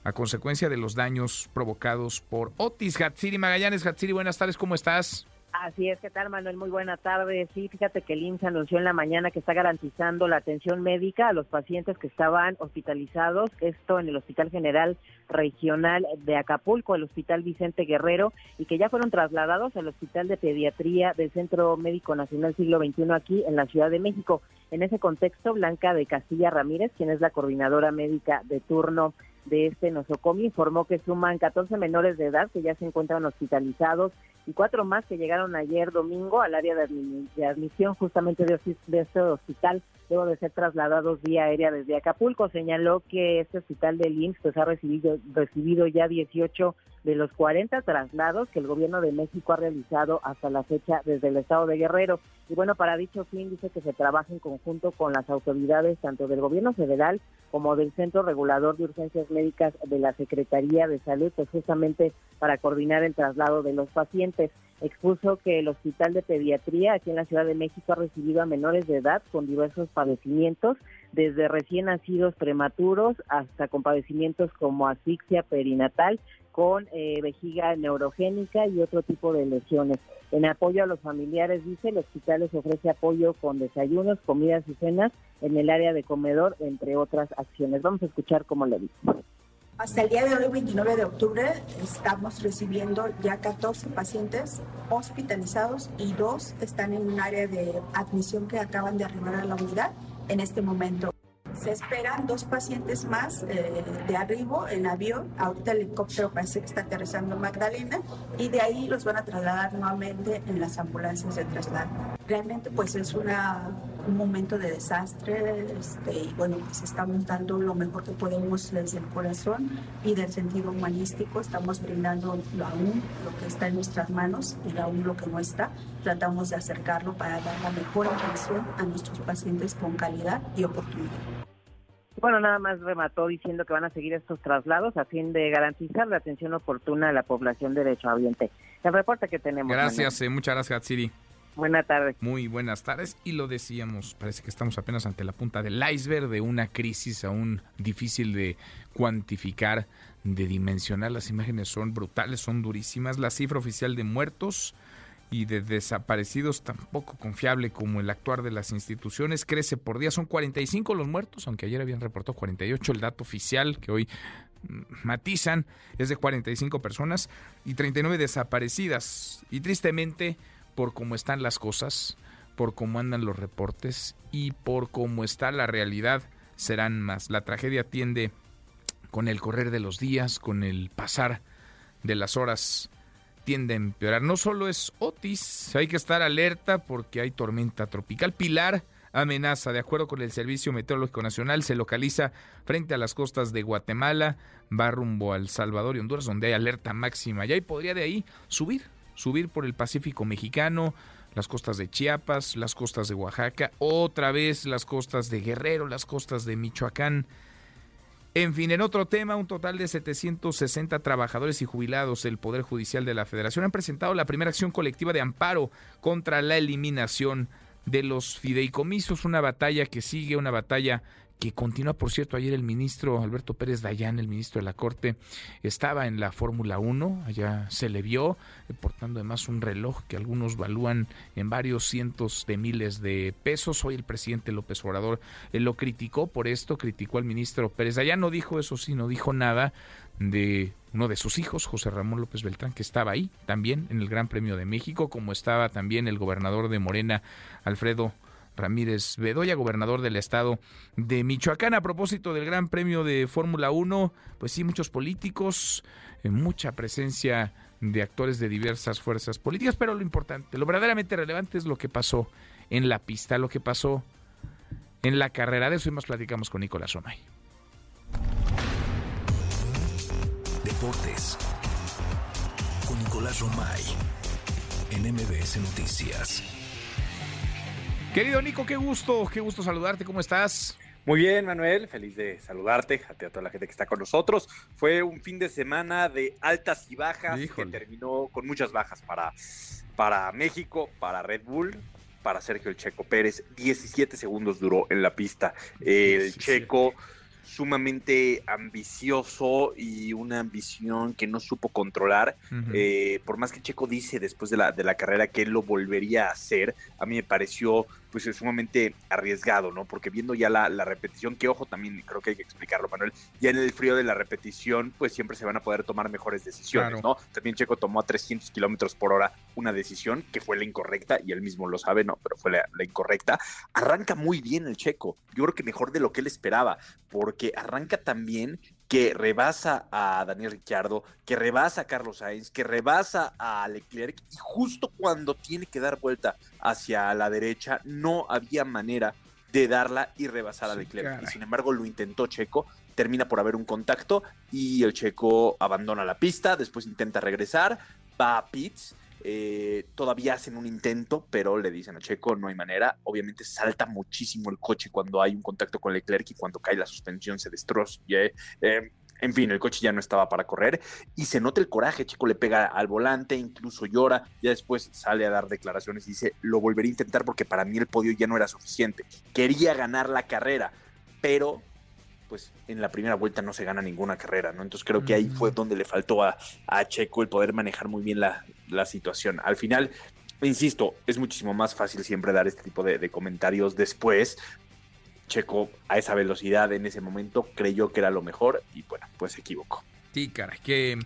a consecuencia de los daños provocados por Otis. Hatsiri Magallanes, Hatsiri, buenas tardes, ¿cómo estás? Así es, ¿qué tal Manuel? Muy buena tarde. Sí, fíjate que el IMSS anunció en la mañana que está garantizando la atención médica a los pacientes que estaban hospitalizados, esto en el Hospital General Regional de Acapulco, el Hospital Vicente Guerrero, y que ya fueron trasladados al Hospital de Pediatría del Centro Médico Nacional Siglo XXI aquí en la Ciudad de México. En ese contexto, Blanca de Castilla Ramírez, quien es la coordinadora médica de turno de este nosocomi informó que suman 14 menores de edad que ya se encuentran hospitalizados y cuatro más que llegaron ayer domingo al área de, admisión justamente de, este hospital luego de ser trasladados vía aérea desde Acapulco. Señaló que este hospital de IMSS pues, ha recibido ya 18 de los 40 traslados que el gobierno de México ha realizado hasta la fecha desde el estado de Guerrero. Y bueno, para dicho fin dice que se trabaja en conjunto con las autoridades tanto del gobierno federal como del Centro Regulador de Urgencias Médicas de la Secretaría de Salud, pues justamente para coordinar el traslado de los pacientes. Expuso que el Hospital de Pediatría aquí en la Ciudad de México ha recibido a menores de edad con diversos padecimientos, desde recién nacidos prematuros hasta con padecimientos como asfixia perinatal, con eh, vejiga neurogénica y otro tipo de lesiones. En apoyo a los familiares, dice, el hospital les ofrece apoyo con desayunos, comidas y cenas en el área de comedor, entre otras acciones. Vamos a escuchar cómo le dice. Hasta el día de hoy, 29 de octubre, estamos recibiendo ya 14 pacientes hospitalizados y dos están en un área de admisión que acaban de arribar a la unidad en este momento. Se esperan dos pacientes más eh, de arribo en avión. Ahorita el helicóptero parece que está aterrizando en Magdalena y de ahí los van a trasladar nuevamente en las ambulancias de traslado. Realmente pues es una, un momento de desastre este, y bueno, pues estamos dando lo mejor que podemos desde el corazón y del sentido humanístico. Estamos brindando aún lo que está en nuestras manos y aún lo que no está. Tratamos de acercarlo para dar la mejor atención a nuestros pacientes con calidad y oportunidad. Bueno, nada más remató diciendo que van a seguir estos traslados a fin de garantizar la atención oportuna a la población derechohabiente. El reporte que tenemos. Gracias, eh, muchas gracias, Siri. Buenas tardes. Muy buenas tardes. Y lo decíamos, parece que estamos apenas ante la punta del iceberg de una crisis aún difícil de cuantificar, de dimensionar. Las imágenes son brutales, son durísimas. La cifra oficial de muertos y de desaparecidos tampoco confiable como el actuar de las instituciones crece por día. Son 45 los muertos, aunque ayer habían reportado 48. El dato oficial que hoy mm, matizan es de 45 personas y 39 desaparecidas. Y tristemente, por cómo están las cosas, por cómo andan los reportes y por cómo está la realidad, serán más. La tragedia tiende con el correr de los días, con el pasar de las horas tiende a empeorar. No solo es Otis, hay que estar alerta porque hay tormenta tropical. Pilar amenaza. De acuerdo con el Servicio Meteorológico Nacional, se localiza frente a las costas de Guatemala, va rumbo al Salvador y Honduras, donde hay alerta máxima. Y podría de ahí subir, subir por el Pacífico mexicano, las costas de Chiapas, las costas de Oaxaca, otra vez las costas de Guerrero, las costas de Michoacán. En fin, en otro tema, un total de 760 trabajadores y jubilados del Poder Judicial de la Federación han presentado la primera acción colectiva de amparo contra la eliminación de los fideicomisos, una batalla que sigue, una batalla que continúa, por cierto, ayer el ministro Alberto Pérez Dayán, el ministro de la Corte, estaba en la Fórmula 1, allá se le vio, eh, portando además un reloj que algunos valúan en varios cientos de miles de pesos. Hoy el presidente López Obrador eh, lo criticó por esto, criticó al ministro Pérez Dayán, no dijo eso sí, no dijo nada de uno de sus hijos, José Ramón López Beltrán, que estaba ahí también en el Gran Premio de México, como estaba también el gobernador de Morena, Alfredo Ramírez Bedoya, gobernador del estado de Michoacán. A propósito del Gran Premio de Fórmula 1, pues sí, muchos políticos, eh, mucha presencia de actores de diversas fuerzas políticas, pero lo importante, lo verdaderamente relevante es lo que pasó en la pista, lo que pasó en la carrera. De eso y más platicamos con Nicolás Romay. Deportes con Nicolás Romay en MBS Noticias. Querido Nico, qué gusto, qué gusto saludarte, ¿cómo estás? Muy bien, Manuel, feliz de saludarte, a, toda la gente que está con nosotros. Fue un fin de semana de altas y bajas que terminó con muchas bajas para, para México, para Red Bull, para Sergio el Checo Pérez. 17 segundos duró en la pista. El Checo sumamente ambicioso y una ambición que no supo controlar. Eh, por más que Checo dice después de la, de la carrera que él lo volvería a hacer, a mí me pareció pues es sumamente arriesgado, ¿no? Porque viendo ya la, repetición, que ojo, también creo que hay que explicarlo, Manuel, ya en el frío de la repetición, pues siempre se van a poder tomar mejores decisiones, ¿no? También Checo tomó a 300 kilómetros por hora una decisión que fue la incorrecta, y él mismo lo sabe, ¿no? Pero fue la, la incorrecta. Arranca muy bien el Checo, yo creo que mejor de lo que él esperaba, porque arranca también que rebasa a Daniel Ricciardo, que rebasa a Carlos Sainz, que rebasa a Leclerc y justo cuando tiene que dar vuelta hacia la derecha no había manera de darla y rebasar a Leclerc. sin embargo lo intentó Checo, termina por haber un contacto y el Checo abandona la pista, después intenta regresar, va a pits eh, todavía hacen un intento, pero le dicen a Checo, no hay manera. Obviamente salta muchísimo el coche cuando hay un contacto con Leclerc y cuando cae la suspensión se destroza. Eh, en fin, el coche ya no estaba para correr y se nota el coraje. Checo le pega al volante, incluso llora. Ya después sale a dar declaraciones y dice: Lo volveré a intentar porque para mí el podio ya no era suficiente. Quería ganar la carrera, pero pues en la primera vuelta no se gana ninguna carrera, ¿no? Entonces creo que ahí fue donde le faltó a, Checo el poder manejar muy bien la, situación. Al final, insisto, es muchísimo más fácil siempre dar este tipo de, comentarios después. Checo a esa velocidad en ese momento creyó que era lo mejor y bueno, pues se equivocó. Sí, cara, qué,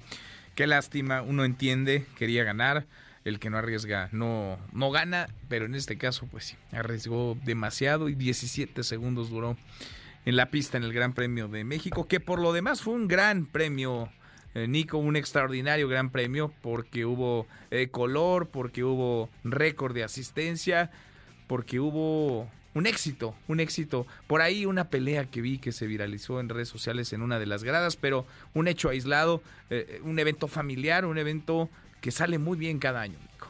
qué lástima, uno entiende, quería ganar, el que no arriesga no, no gana, pero en este caso pues sí, arriesgó demasiado y 17 segundos duró en la pista en el Gran Premio de México, que por lo demás fue un gran premio, eh, Nico, un extraordinario gran premio, porque hubo eh, color, porque hubo récord de asistencia, porque hubo un éxito, un éxito. Por ahí una pelea que vi que se viralizó en redes sociales en una de las gradas, pero un hecho aislado, eh, un evento familiar, un evento que sale muy bien cada año, Nico.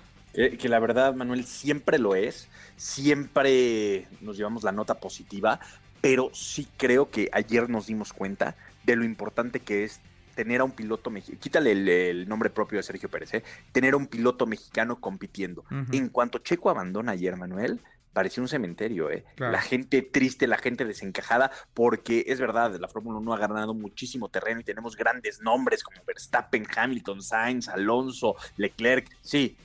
que la verdad, Manuel, siempre lo es. Siempre nos llevamos la nota positiva, pero sí creo que ayer nos dimos cuenta de lo importante que es tener a un piloto mexicano, quítale el, nombre propio de Sergio Pérez, ¿eh? tener a un piloto mexicano compitiendo. En cuanto Checo abandona ayer, Manuel, parecía un cementerio, ¿eh? La gente triste, la gente desencajada, porque es verdad, la Fórmula 1 ha ganado muchísimo terreno y tenemos grandes nombres como Verstappen, Hamilton, Sainz, Alonso, Leclerc, sí,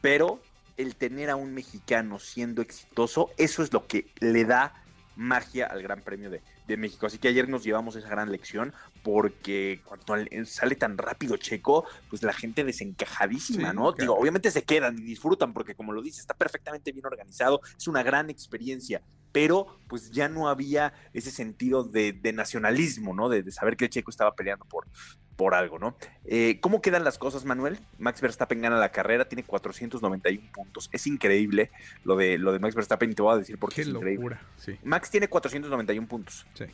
pero el tener a un mexicano siendo exitoso, eso es lo que le da magia al Gran Premio de, México. Así que ayer nos llevamos esa gran lección porque cuando sale tan rápido Checo, pues la gente desencajadísima, ¿no? Digo, obviamente se quedan y disfrutan porque como lo dice, está perfectamente bien organizado, es una gran experiencia, pero pues ya no había ese sentido de, nacionalismo, ¿no? De, saber que el Checo estaba peleando por, por algo, ¿no? Eh, ¿Cómo quedan las cosas, Manuel? Max Verstappen gana la carrera, tiene 491 puntos. Es increíble lo de, lo de Max Verstappen, y te voy a decir por qué, es increíble. Max tiene 491 puntos. Sí.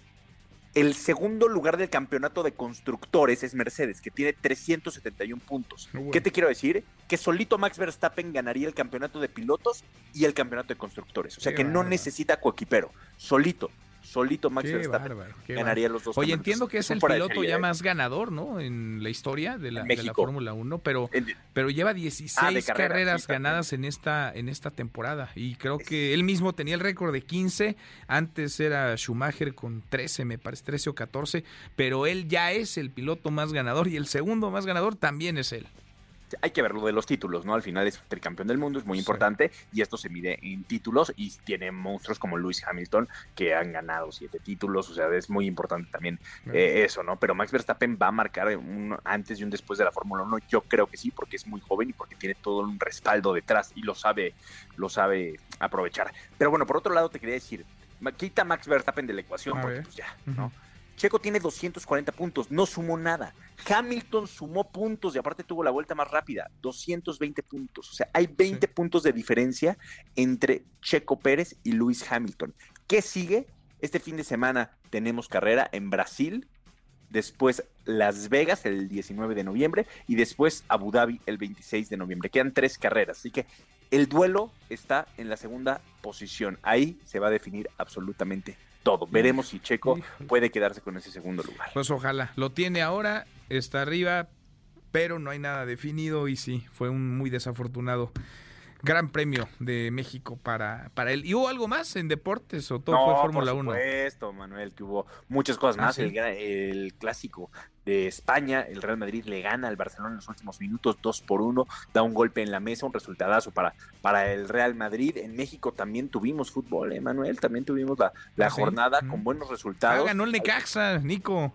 El segundo lugar del campeonato de constructores es Mercedes, que tiene 371 puntos. ¿Qué te quiero decir? Que solito Max Verstappen ganaría el campeonato de pilotos y el campeonato de constructores. O sea que no necesita coequipero. Solito solito Max Verstappen ganaría los dos. Oye, entiendo que es el piloto ya más ganador, ¿no? En la historia de la, Fórmula 1, pero, pero lleva 16 ah, carreras ganadas en esta, en esta temporada. Y creo que él mismo tenía el récord de 15. Antes era Schumacher con 13, me parece, 13 o 14. Pero él ya es el piloto más ganador y el segundo más ganador también es él hay que ver lo de los títulos, ¿no? Al final es tricampeón del mundo, es muy importante y esto se mide en títulos y tiene monstruos como Lewis Hamilton que han ganado siete títulos, o sea, es muy importante también eh, eso, ¿no? Pero Max Verstappen va a marcar un antes y un después de la Fórmula 1, yo creo que sí, porque es muy joven y porque tiene todo un respaldo detrás y lo sabe, lo sabe aprovechar. Pero bueno, por otro lado te quería decir, quita Max Verstappen de la ecuación, porque pues ya, ¿no? Checo tiene 240 puntos, no sumó nada. Hamilton sumó puntos y aparte tuvo la vuelta más rápida, 220 puntos. O sea, hay 20 puntos de diferencia entre Checo Pérez y Luis Hamilton. ¿Qué sigue? Este fin de semana tenemos carrera en Brasil, después Las Vegas el 19 de noviembre y después Abu Dhabi el 26 de noviembre. Quedan tres carreras, así que el duelo está en la segunda posición. Ahí se va a definir absolutamente todo. Veremos si Checo puede quedarse con ese segundo lugar. Pues ojalá. Lo tiene ahora, está arriba, pero no hay nada definido y sí, fue un muy desafortunado Gran Premio de México para, para él. ¿Y hubo algo más en deportes o todo fue Fórmula 1? Por supuesto, Manuel, que hubo muchas cosas ah, más. el, clásico de España, el Real Madrid le gana al Barcelona en los últimos minutos, 2 por 1, da un golpe en la mesa, un resultadazo para, para el Real Madrid. En México también tuvimos fútbol, ¿eh, Manuel? También tuvimos la, la ah, jornada con buenos resultados. Ah, ganó el Necaxa, Nico.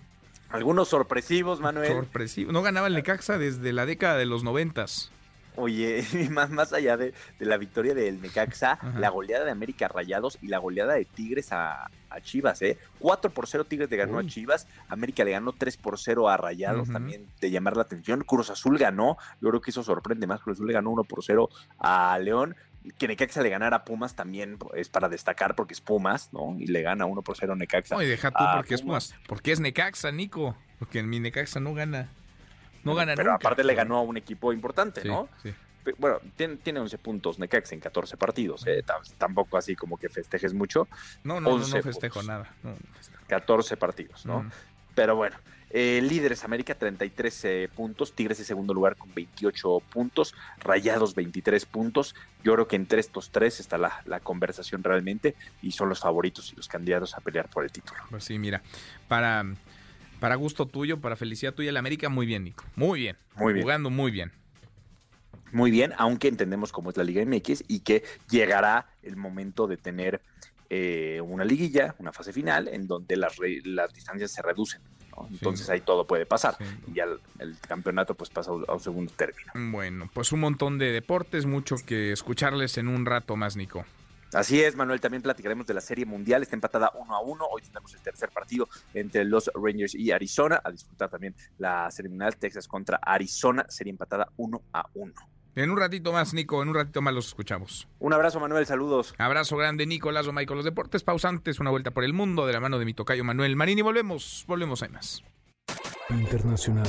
Algunos sorpresivos, Manuel. Sorpresivos. No ganaba el Necaxa desde la década de los noventas. Oye, (laughs) más, más allá de, la victoria del Necaxa, la goleada de América Rayados y la goleada de Tigres a, Chivas, ¿eh? 4 por 0 Tigres le ganó a Chivas, América le ganó 3 por 0 a Rayados, también de llamar la atención. Cruz Azul ganó, yo creo que eso sorprende más, Cruz Azul le ganó 1 por 0 a León. Que Necaxa le ganara a Pumas también es para destacar porque es Pumas, ¿no? Y le gana 1 por 0 Necaxa. No, y deja tú porque es Pumas. Porque es Necaxa, Nico. Porque en mi Necaxa no gana. No gana Pero aparte le ganó a un equipo importante, ¿no? Bueno, tiene, tiene 11 puntos Necaxa en 14 partidos. ¿eh? Tampoco así como que festejes mucho. No, no, no, festejo nada. 14 partidos, ¿no? Pero bueno, eh, líderes América 33 eh, puntos, Tigres en segundo lugar con 28 puntos, Rayados 23 puntos. Yo creo que entre estos tres está la, la, conversación realmente y son los favoritos y los candidatos a pelear por el título. Pues sí, mira, para para gusto tuyo, para felicidad tuya, el América, muy bien, Nico. Muy bien. Muy bien. Jugando muy bien. Muy bien, aunque entendemos cómo es la Liga MX y que llegará el momento de tener eh, una liguilla, una fase final, en donde las, las distancias se reducen. Entonces ahí todo puede pasar. Y ya el, campeonato pues pasa a un segundo término. Bueno, pues un montón de deportes, mucho que escucharles en un rato más, Nico. Así es, Manuel, también platicaremos de la Serie Mundial, está empatada uno a uno, hoy tenemos el tercer partido entre los Rangers y Arizona, a disfrutar también la Serie Mundial, Texas contra Arizona, serie empatada uno a uno. En un ratito más, Nico, en un ratito más los escuchamos. Un abrazo, Manuel, saludos. Abrazo grande, Nico, Lazo, Michael. Los deportes pausantes, una vuelta por el mundo de la mano de mi tocayo Manuel Marín y volvemos, volvemos a más. Internacional.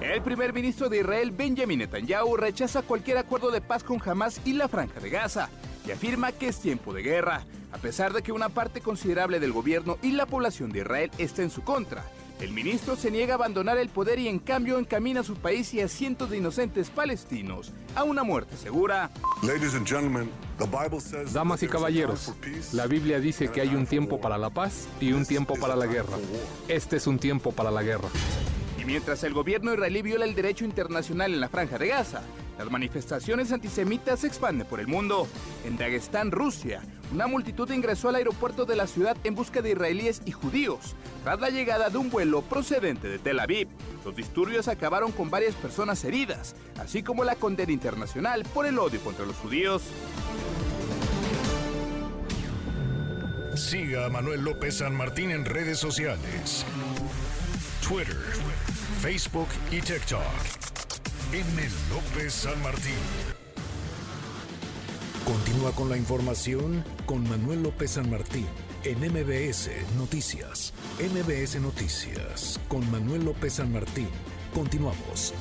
El primer ministro de Israel, Benjamin Netanyahu, rechaza cualquier acuerdo de paz con Hamas y la Franja de Gaza y afirma que es tiempo de guerra, a pesar de que una parte considerable del gobierno y la población de Israel está en su contra. El ministro se niega a abandonar el poder y en cambio encamina a su país y a cientos de inocentes palestinos a una muerte segura. Damas y caballeros, la Biblia dice que hay un tiempo para la paz y un tiempo para la guerra. Este es un tiempo para la guerra. Y mientras el gobierno israelí viola el derecho internacional en la franja de Gaza, las manifestaciones antisemitas se expanden por el mundo. En Dagestán, Rusia, una multitud ingresó al aeropuerto de la ciudad en busca de israelíes y judíos, tras la llegada de un vuelo procedente de Tel Aviv. Los disturbios acabaron con varias personas heridas, así como la condena internacional por el odio contra los judíos. Siga a Manuel López San Martín en redes sociales Twitter, Facebook y TikTok. M. López San Martín. Continúa con la información con Manuel López San Martín en MBS Noticias. MBS Noticias con Manuel López San Martín. Continuamos.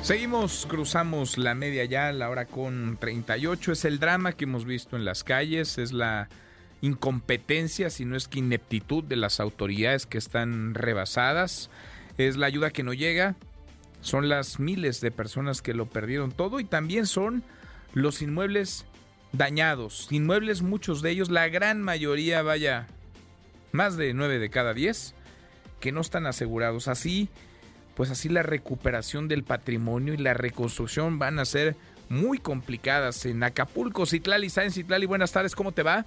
Seguimos, cruzamos la media ya, la hora con 38. Es el drama que hemos visto en las calles, es la incompetencia, si no es que ineptitud de las autoridades que están rebasadas, es la ayuda que no llega, son las miles de personas que lo perdieron todo y también son los inmuebles dañados. Inmuebles, muchos de ellos, la gran mayoría, vaya, más de 9 de cada 10, que no están asegurados. Así, pues así la recuperación del patrimonio y la reconstrucción van a ser muy complicadas en Acapulco. Citlali, ¿sabes Citlali? Buenas tardes, ¿cómo te va?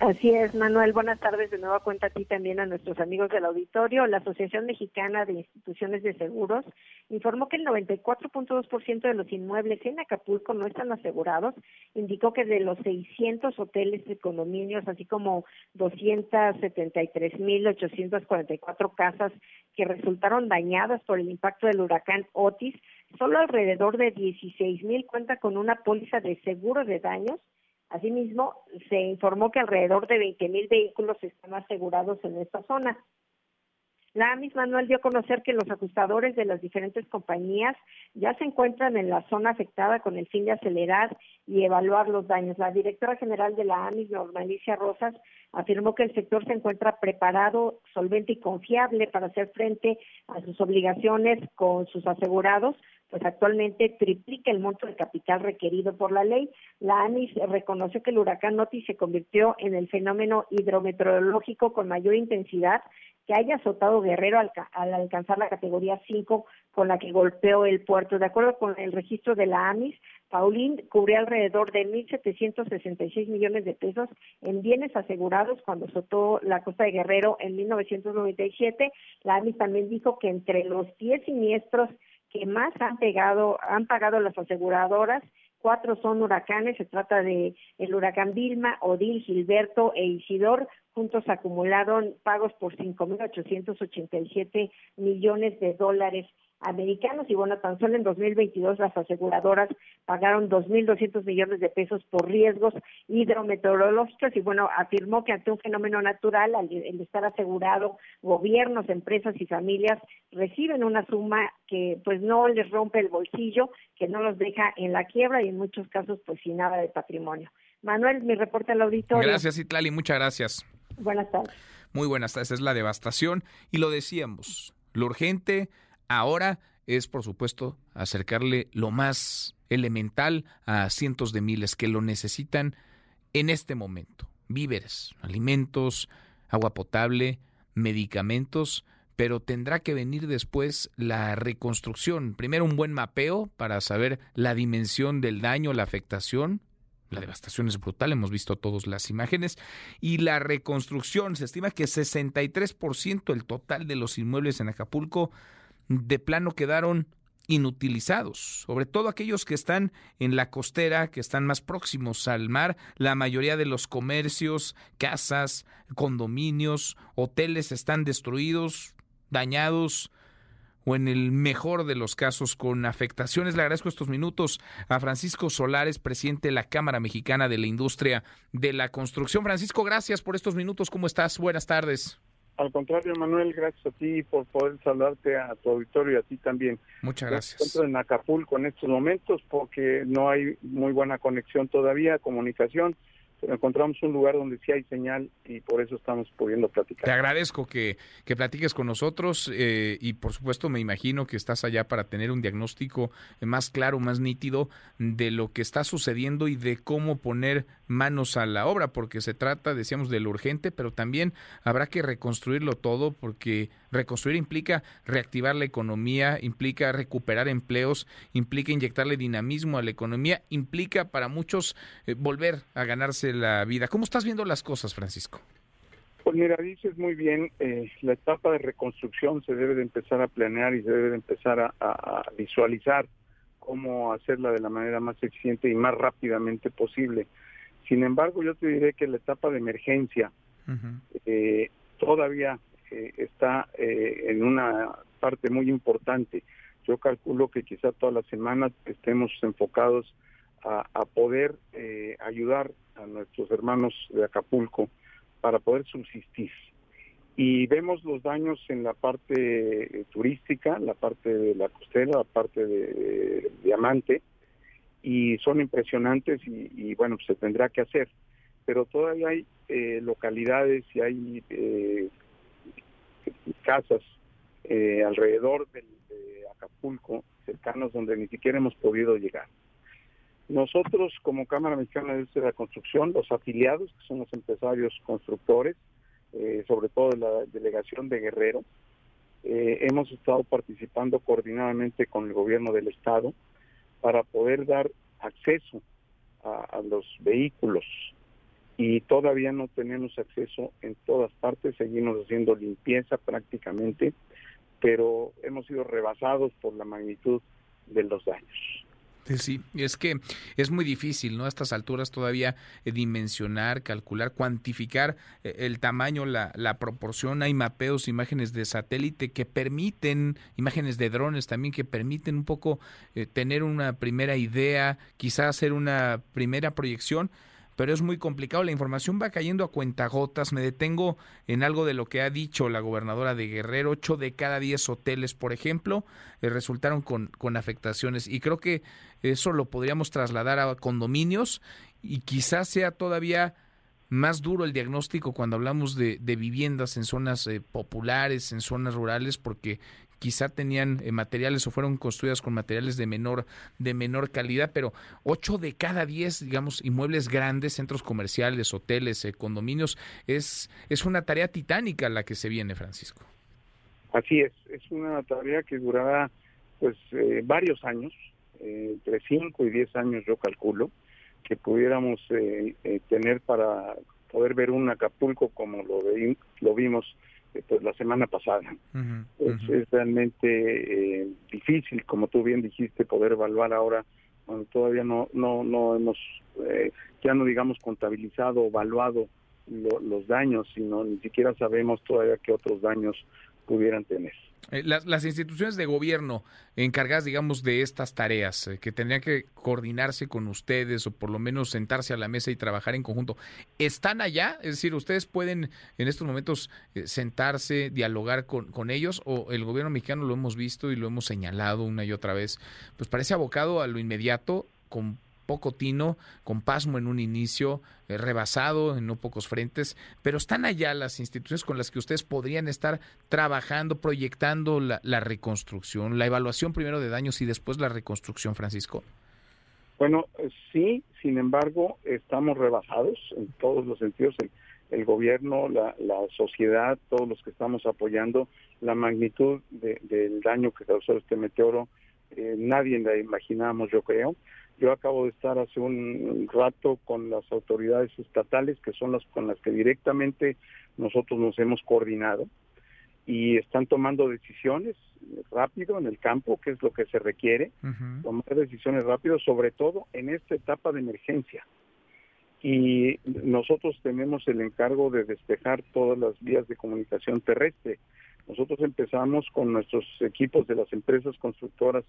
Así es, Manuel. Buenas tardes de nueva cuenta a ti también a nuestros amigos del auditorio. La Asociación Mexicana de Instituciones de Seguros informó que el 94.2% de los inmuebles en Acapulco no están asegurados. Indicó que de los 600 hoteles y condominios, así como 273.844 casas que resultaron dañadas por el impacto del huracán Otis, solo alrededor de 16.000 cuenta con una póliza de seguro de daños Asimismo, se informó que alrededor de 20 mil vehículos están asegurados en esta zona. La AMIS Manuel dio a conocer que los ajustadores de las diferentes compañías ya se encuentran en la zona afectada con el fin de acelerar y evaluar los daños. La directora general de la AMIS, Normalicia Rosas, afirmó que el sector se encuentra preparado, solvente y confiable para hacer frente a sus obligaciones con sus asegurados, pues actualmente triplica el monto de capital requerido por la ley. La ANIS reconoció que el huracán Otis se convirtió en el fenómeno hidrometeorológico con mayor intensidad que haya azotado Guerrero al, alcanzar la categoría 5 con la que golpeó el puerto. De acuerdo con el registro de la AMIS, Paulín cubrió alrededor de 1.766 millones de pesos en bienes asegurados cuando azotó la costa de Guerrero en 1997. La AMIS también dijo que entre los 10 siniestros que más han pegado, han pagado las aseguradoras, cuatro son huracanes, se trata de el huracán Vilma, Odil, Gilberto e Isidor, juntos acumularon pagos por 5.887 millones de dólares americanos y bueno, tan solo en 2022 las aseguradoras pagaron 2.200 millones de pesos por riesgos hidrometeorológicos y bueno, afirmó que ante un fenómeno natural, al, estar asegurado, gobiernos, empresas y familias reciben una suma que pues no les rompe el bolsillo, que no los deja en la quiebra y en muchos casos pues sin nada de patrimonio. Manuel, mi reporte al auditorio. Gracias, Itlali, muchas gracias. Buenas tardes. Muy buenas tardes, es la devastación y lo decíamos, lo urgente Ahora es, por supuesto, acercarle lo más elemental a cientos de miles que lo necesitan en este momento. Víveres, alimentos, agua potable, medicamentos, pero tendrá que venir después la reconstrucción. Primero un buen mapeo para saber la dimensión del daño, la afectación. La devastación es brutal, hemos visto todas las imágenes. Y la reconstrucción, se estima que 63% el total de los inmuebles en Acapulco de plano quedaron inutilizados, sobre todo aquellos que están en la costera, que están más próximos al mar, la mayoría de los comercios, casas, condominios, hoteles están destruidos, dañados o en el mejor de los casos con afectaciones. Le agradezco estos minutos a Francisco Solares, presidente de la Cámara Mexicana de la Industria de la Construcción. Francisco, gracias por estos minutos. ¿Cómo estás? Buenas tardes. Al contrario, Manuel, gracias a ti por poder saludarte a tu auditorio y a ti también. Muchas gracias. Estoy en Acapulco en estos momentos porque no hay muy buena conexión todavía, comunicación encontramos un lugar donde sí hay señal y por eso estamos pudiendo platicar. Te agradezco que, que platiques con nosotros eh, y por supuesto me imagino que estás allá para tener un diagnóstico más claro, más nítido de lo que está sucediendo y de cómo poner manos a la obra, porque se trata, decíamos, de lo urgente, pero también habrá que reconstruirlo todo porque reconstruir implica reactivar la economía, implica recuperar empleos, implica inyectarle dinamismo a la economía, implica para muchos eh, volver a ganarse la vida. ¿Cómo estás viendo las cosas, Francisco? Pues mira, dices muy bien, eh, la etapa de reconstrucción se debe de empezar a planear y se debe de empezar a, visualizar cómo hacerla de la manera más eficiente y más rápidamente posible. Sin embargo, yo te diré que la etapa de emergencia eh, todavía todavía eh, está eh, en una parte muy importante. Yo calculo que quizá todas las semanas estemos enfocados a, poder eh, ayudar a nuestros hermanos de Acapulco para poder subsistir. Y vemos los daños en la parte turística, la parte de la costera, la parte de, diamante, y son impresionantes y, bueno, se tendrá que hacer. Pero todavía hay localidades y hay casas eh, alrededor de Acapulco, cercanos donde ni siquiera hemos podido llegar. Nosotros, como Cámara Mexicana de la Construcción, los afiliados, que son los empresarios constructores, eh, sobre todo la delegación de Guerrero, eh, hemos estado participando coordinadamente con el gobierno del Estado para poder dar acceso a los vehículos y todavía no tenemos acceso en todas partes, seguimos haciendo limpieza prácticamente, pero hemos sido rebasados por la magnitud de los daños. Sí, es que es muy difícil, ¿no? A estas alturas todavía eh, dimensionar, calcular, cuantificar eh, el tamaño, la, la, proporción. Hay mapeos, imágenes de satélite que permiten, imágenes de drones también que permiten un poco eh, tener una primera idea, quizás hacer una primera proyección pero es muy complicado. La información va cayendo a cuentagotas. Me detengo en algo de lo que ha dicho la gobernadora de Guerrero. Ocho de cada diez hoteles, por ejemplo, eh, resultaron con, con afectaciones. Y creo que eso lo podríamos trasladar a condominios y quizás sea todavía más duro el diagnóstico cuando hablamos de, viviendas en zonas eh, populares, en zonas rurales, porque quizá tenían eh, materiales o fueron construidas con materiales de menor de menor calidad, pero 8 de cada 10, digamos, inmuebles grandes, centros comerciales, hoteles, eh, condominios, es es una tarea titánica la que se viene, Francisco. Así es, es una tarea que durará pues eh, varios años, entre 5 y 10 años yo calculo, que pudiéramos tener para poder ver un Acapulco como lo, lo vimos la semana pasada. Es realmente eh, difícil, como tú bien dijiste, poder evaluar ahora cuando todavía no no no hemos eh, ya no digamos contabilizado o evaluado los daños, sino ni siquiera sabemos todavía qué otros daños pudieran tener. Eh, las, instituciones de gobierno encargadas, digamos, de estas tareas, eh, que tendrían que coordinarse con ustedes o por lo menos sentarse a la mesa y trabajar en conjunto, ¿están allá? Es decir, ¿ustedes pueden en estos momentos eh, sentarse, dialogar con, con ellos o el gobierno mexicano lo hemos visto y lo hemos señalado una y otra vez, pues parece abocado a lo inmediato con poco tino, con pasmo en un inicio, eh, rebasado en no pocos frentes, pero están allá las instituciones con las que ustedes podrían estar trabajando, proyectando la, reconstrucción, la evaluación primero de daños y después la reconstrucción, Francisco. Bueno, sí, sin embargo, estamos rebasados en todos los sentidos. El, gobierno, la, sociedad, todos los que estamos apoyando, la magnitud del daño que causó este meteoro, eh, nadie la imaginamos, yo creo. Yo acabo de estar hace un rato con las autoridades estatales, que son las con las que directamente nosotros nos hemos coordinado, y están tomando decisiones rápido en el campo, que es lo que se requiere, tomar decisiones rápido, sobre todo en esta etapa de emergencia. Y nosotros tenemos el encargo de despejar todas las vías de comunicación terrestre. Nosotros empezamos con nuestros equipos de las empresas constructoras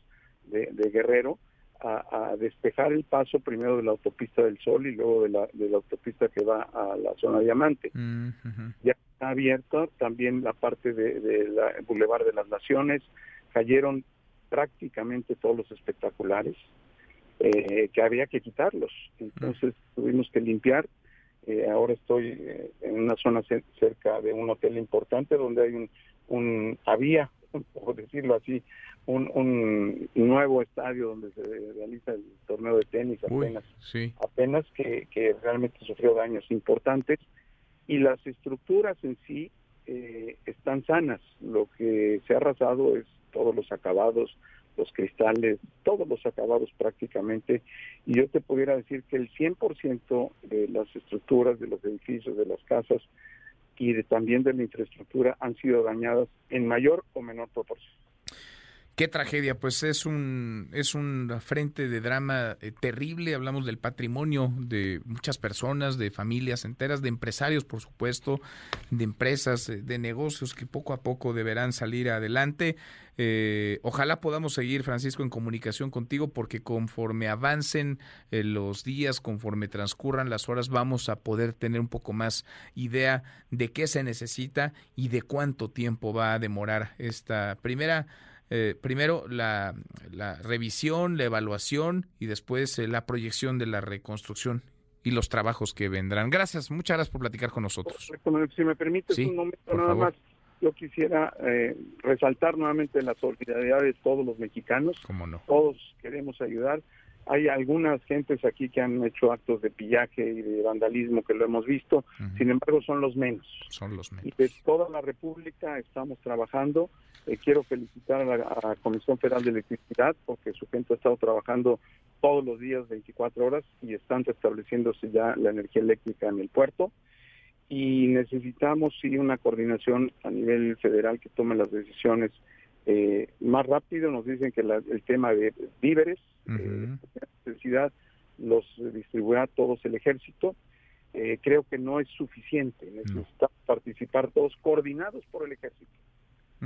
de Guerrero, a, despejar el paso primero de la autopista del Sol y luego de la, de la autopista que va a la zona Diamante. Ya está abierta también la parte de, la Boulevard de las Naciones, cayeron prácticamente todos los espectaculares, eh, que había que quitarlos. Entonces tuvimos que limpiar. Eh, ahora estoy eh, en una zona cerca de un hotel importante donde hay un, un había, por decirlo así, un, nuevo estadio donde se realiza el torneo de tenis apenas, apenas que, realmente sufrió daños importantes y las estructuras en sí eh, están sanas. Lo que se ha arrasado es todos los acabados, los cristales, todos los acabados prácticamente. Y yo te pudiera decir que el 100% de las estructuras, de los edificios, de las casas y de, también de la infraestructura han sido dañadas en mayor o menor proporción. Qué tragedia, pues es un es un frente de drama eh, terrible. Hablamos del patrimonio de muchas personas, de familias enteras, de empresarios, por supuesto, de empresas, eh, de negocios que poco a poco deberán salir adelante. Eh, ojalá podamos seguir, Francisco, en comunicación contigo, porque conforme avancen los días, conforme transcurran las horas, vamos a poder tener un poco más idea de qué se necesita y de cuánto tiempo va a demorar esta primera eh, primero la, revisión, la evaluación y después eh, la proyección de la reconstrucción y los trabajos que vendrán. Gracias, muchas gracias por platicar con nosotros. Si me permite un momento nada más, yo quisiera eh, resaltar nuevamente la solidaridad de todos los mexicanos. ¿Cómo no? Todos queremos ayudar. Hay algunas gentes aquí que han hecho actos de pillaje y de vandalismo que lo hemos visto, sin embargo son los menos. Son los menos. Y de toda la República estamos trabajando. Eh, quiero felicitar a la, Comisión Federal de Electricidad porque su gente ha estado trabajando todos los días 24 horas y están restableciéndose ya la energía eléctrica en el puerto. Y necesitamos sí una coordinación a nivel federal que tome las decisiones eh, más rápido. Nos dicen que el tema de víveres, uh necesidad, los distribuirá todos el ejército. Eh, creo que no es suficiente. Necesitamos participar todos coordinados por el ejército.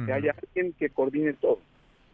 Que haya alguien que coordine todo.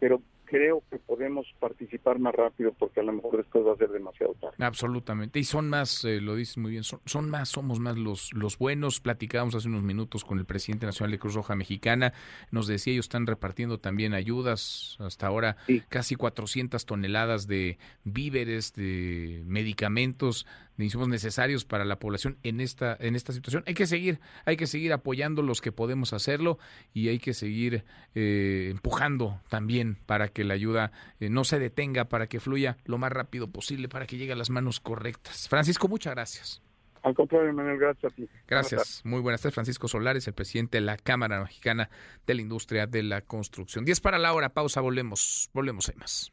Pero creo que podemos participar más rápido porque a lo mejor después va a ser demasiado tarde. Absolutamente. Y son más, eh, lo dices muy bien, son, son, más, somos más los, los buenos. Platicábamos hace unos minutos con el presidente nacional de Cruz Roja Mexicana. Nos decía, ellos están repartiendo también ayudas. Hasta ahora casi 400 toneladas de víveres, de medicamentos de insumos necesarios para la población en esta en esta situación. Hay que seguir, hay que seguir apoyando los que podemos hacerlo y hay que seguir eh, empujando también para que la ayuda eh, no se detenga, para que fluya lo más rápido posible, para que llegue a las manos correctas. Francisco, muchas gracias. Al contrario, Manuel, gracias a ti. Gracias. Muy buenas tardes. Francisco Solares, el presidente de la Cámara Mexicana de la Industria de la Construcción. 10 para la hora, pausa, volvemos, volvemos, hay más.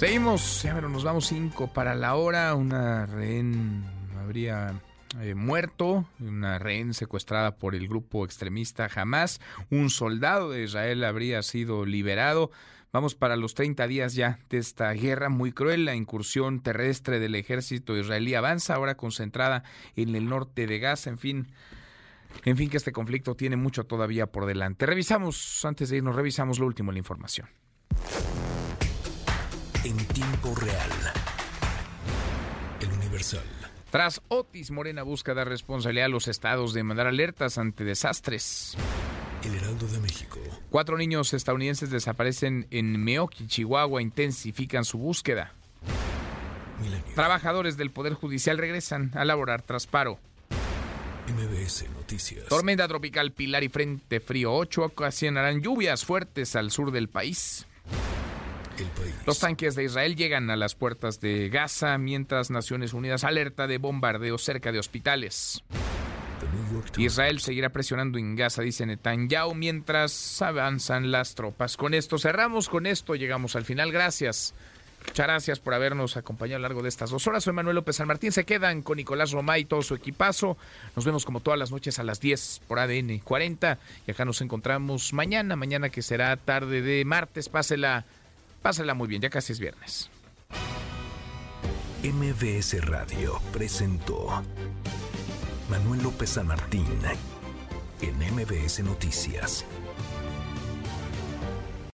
Seguimos, ya nos vamos cinco para la hora. Una rehén habría eh, muerto, una rehén secuestrada por el grupo extremista Hamas. Un soldado de Israel habría sido liberado. Vamos para los 30 días ya de esta guerra muy cruel. La incursión terrestre del ejército israelí avanza, ahora concentrada en el norte de Gaza. En fin, en fin, que este conflicto tiene mucho todavía por delante. Revisamos, antes de irnos, revisamos lo último la información en tiempo real. El Universal. Tras Otis, Morena busca dar responsabilidad a los estados de mandar alertas ante desastres. El Heraldo de México. Cuatro niños estadounidenses desaparecen en Meoki, Chihuahua, intensifican su búsqueda. Trabajadores del Poder Judicial regresan a laborar tras paro. MBS Noticias. Tormenta tropical Pilar y Frente Frío 8 ocasionarán lluvias fuertes al sur del país. Los tanques de Israel llegan a las puertas de Gaza mientras Naciones Unidas alerta de bombardeo cerca de hospitales. Israel seguirá presionando en Gaza, dice Netanyahu, mientras avanzan las tropas. Con esto cerramos, con esto llegamos al final. Gracias. Muchas gracias por habernos acompañado a lo largo de estas dos horas. Soy Manuel López San Martín. Se quedan con Nicolás Romay y todo su equipazo. Nos vemos como todas las noches a las 10 por ADN 40. Y acá nos encontramos mañana, mañana que será tarde de martes. Pásela Pásala muy bien, ya casi es viernes. MBS Radio presentó Manuel López San Martín en MBS Noticias.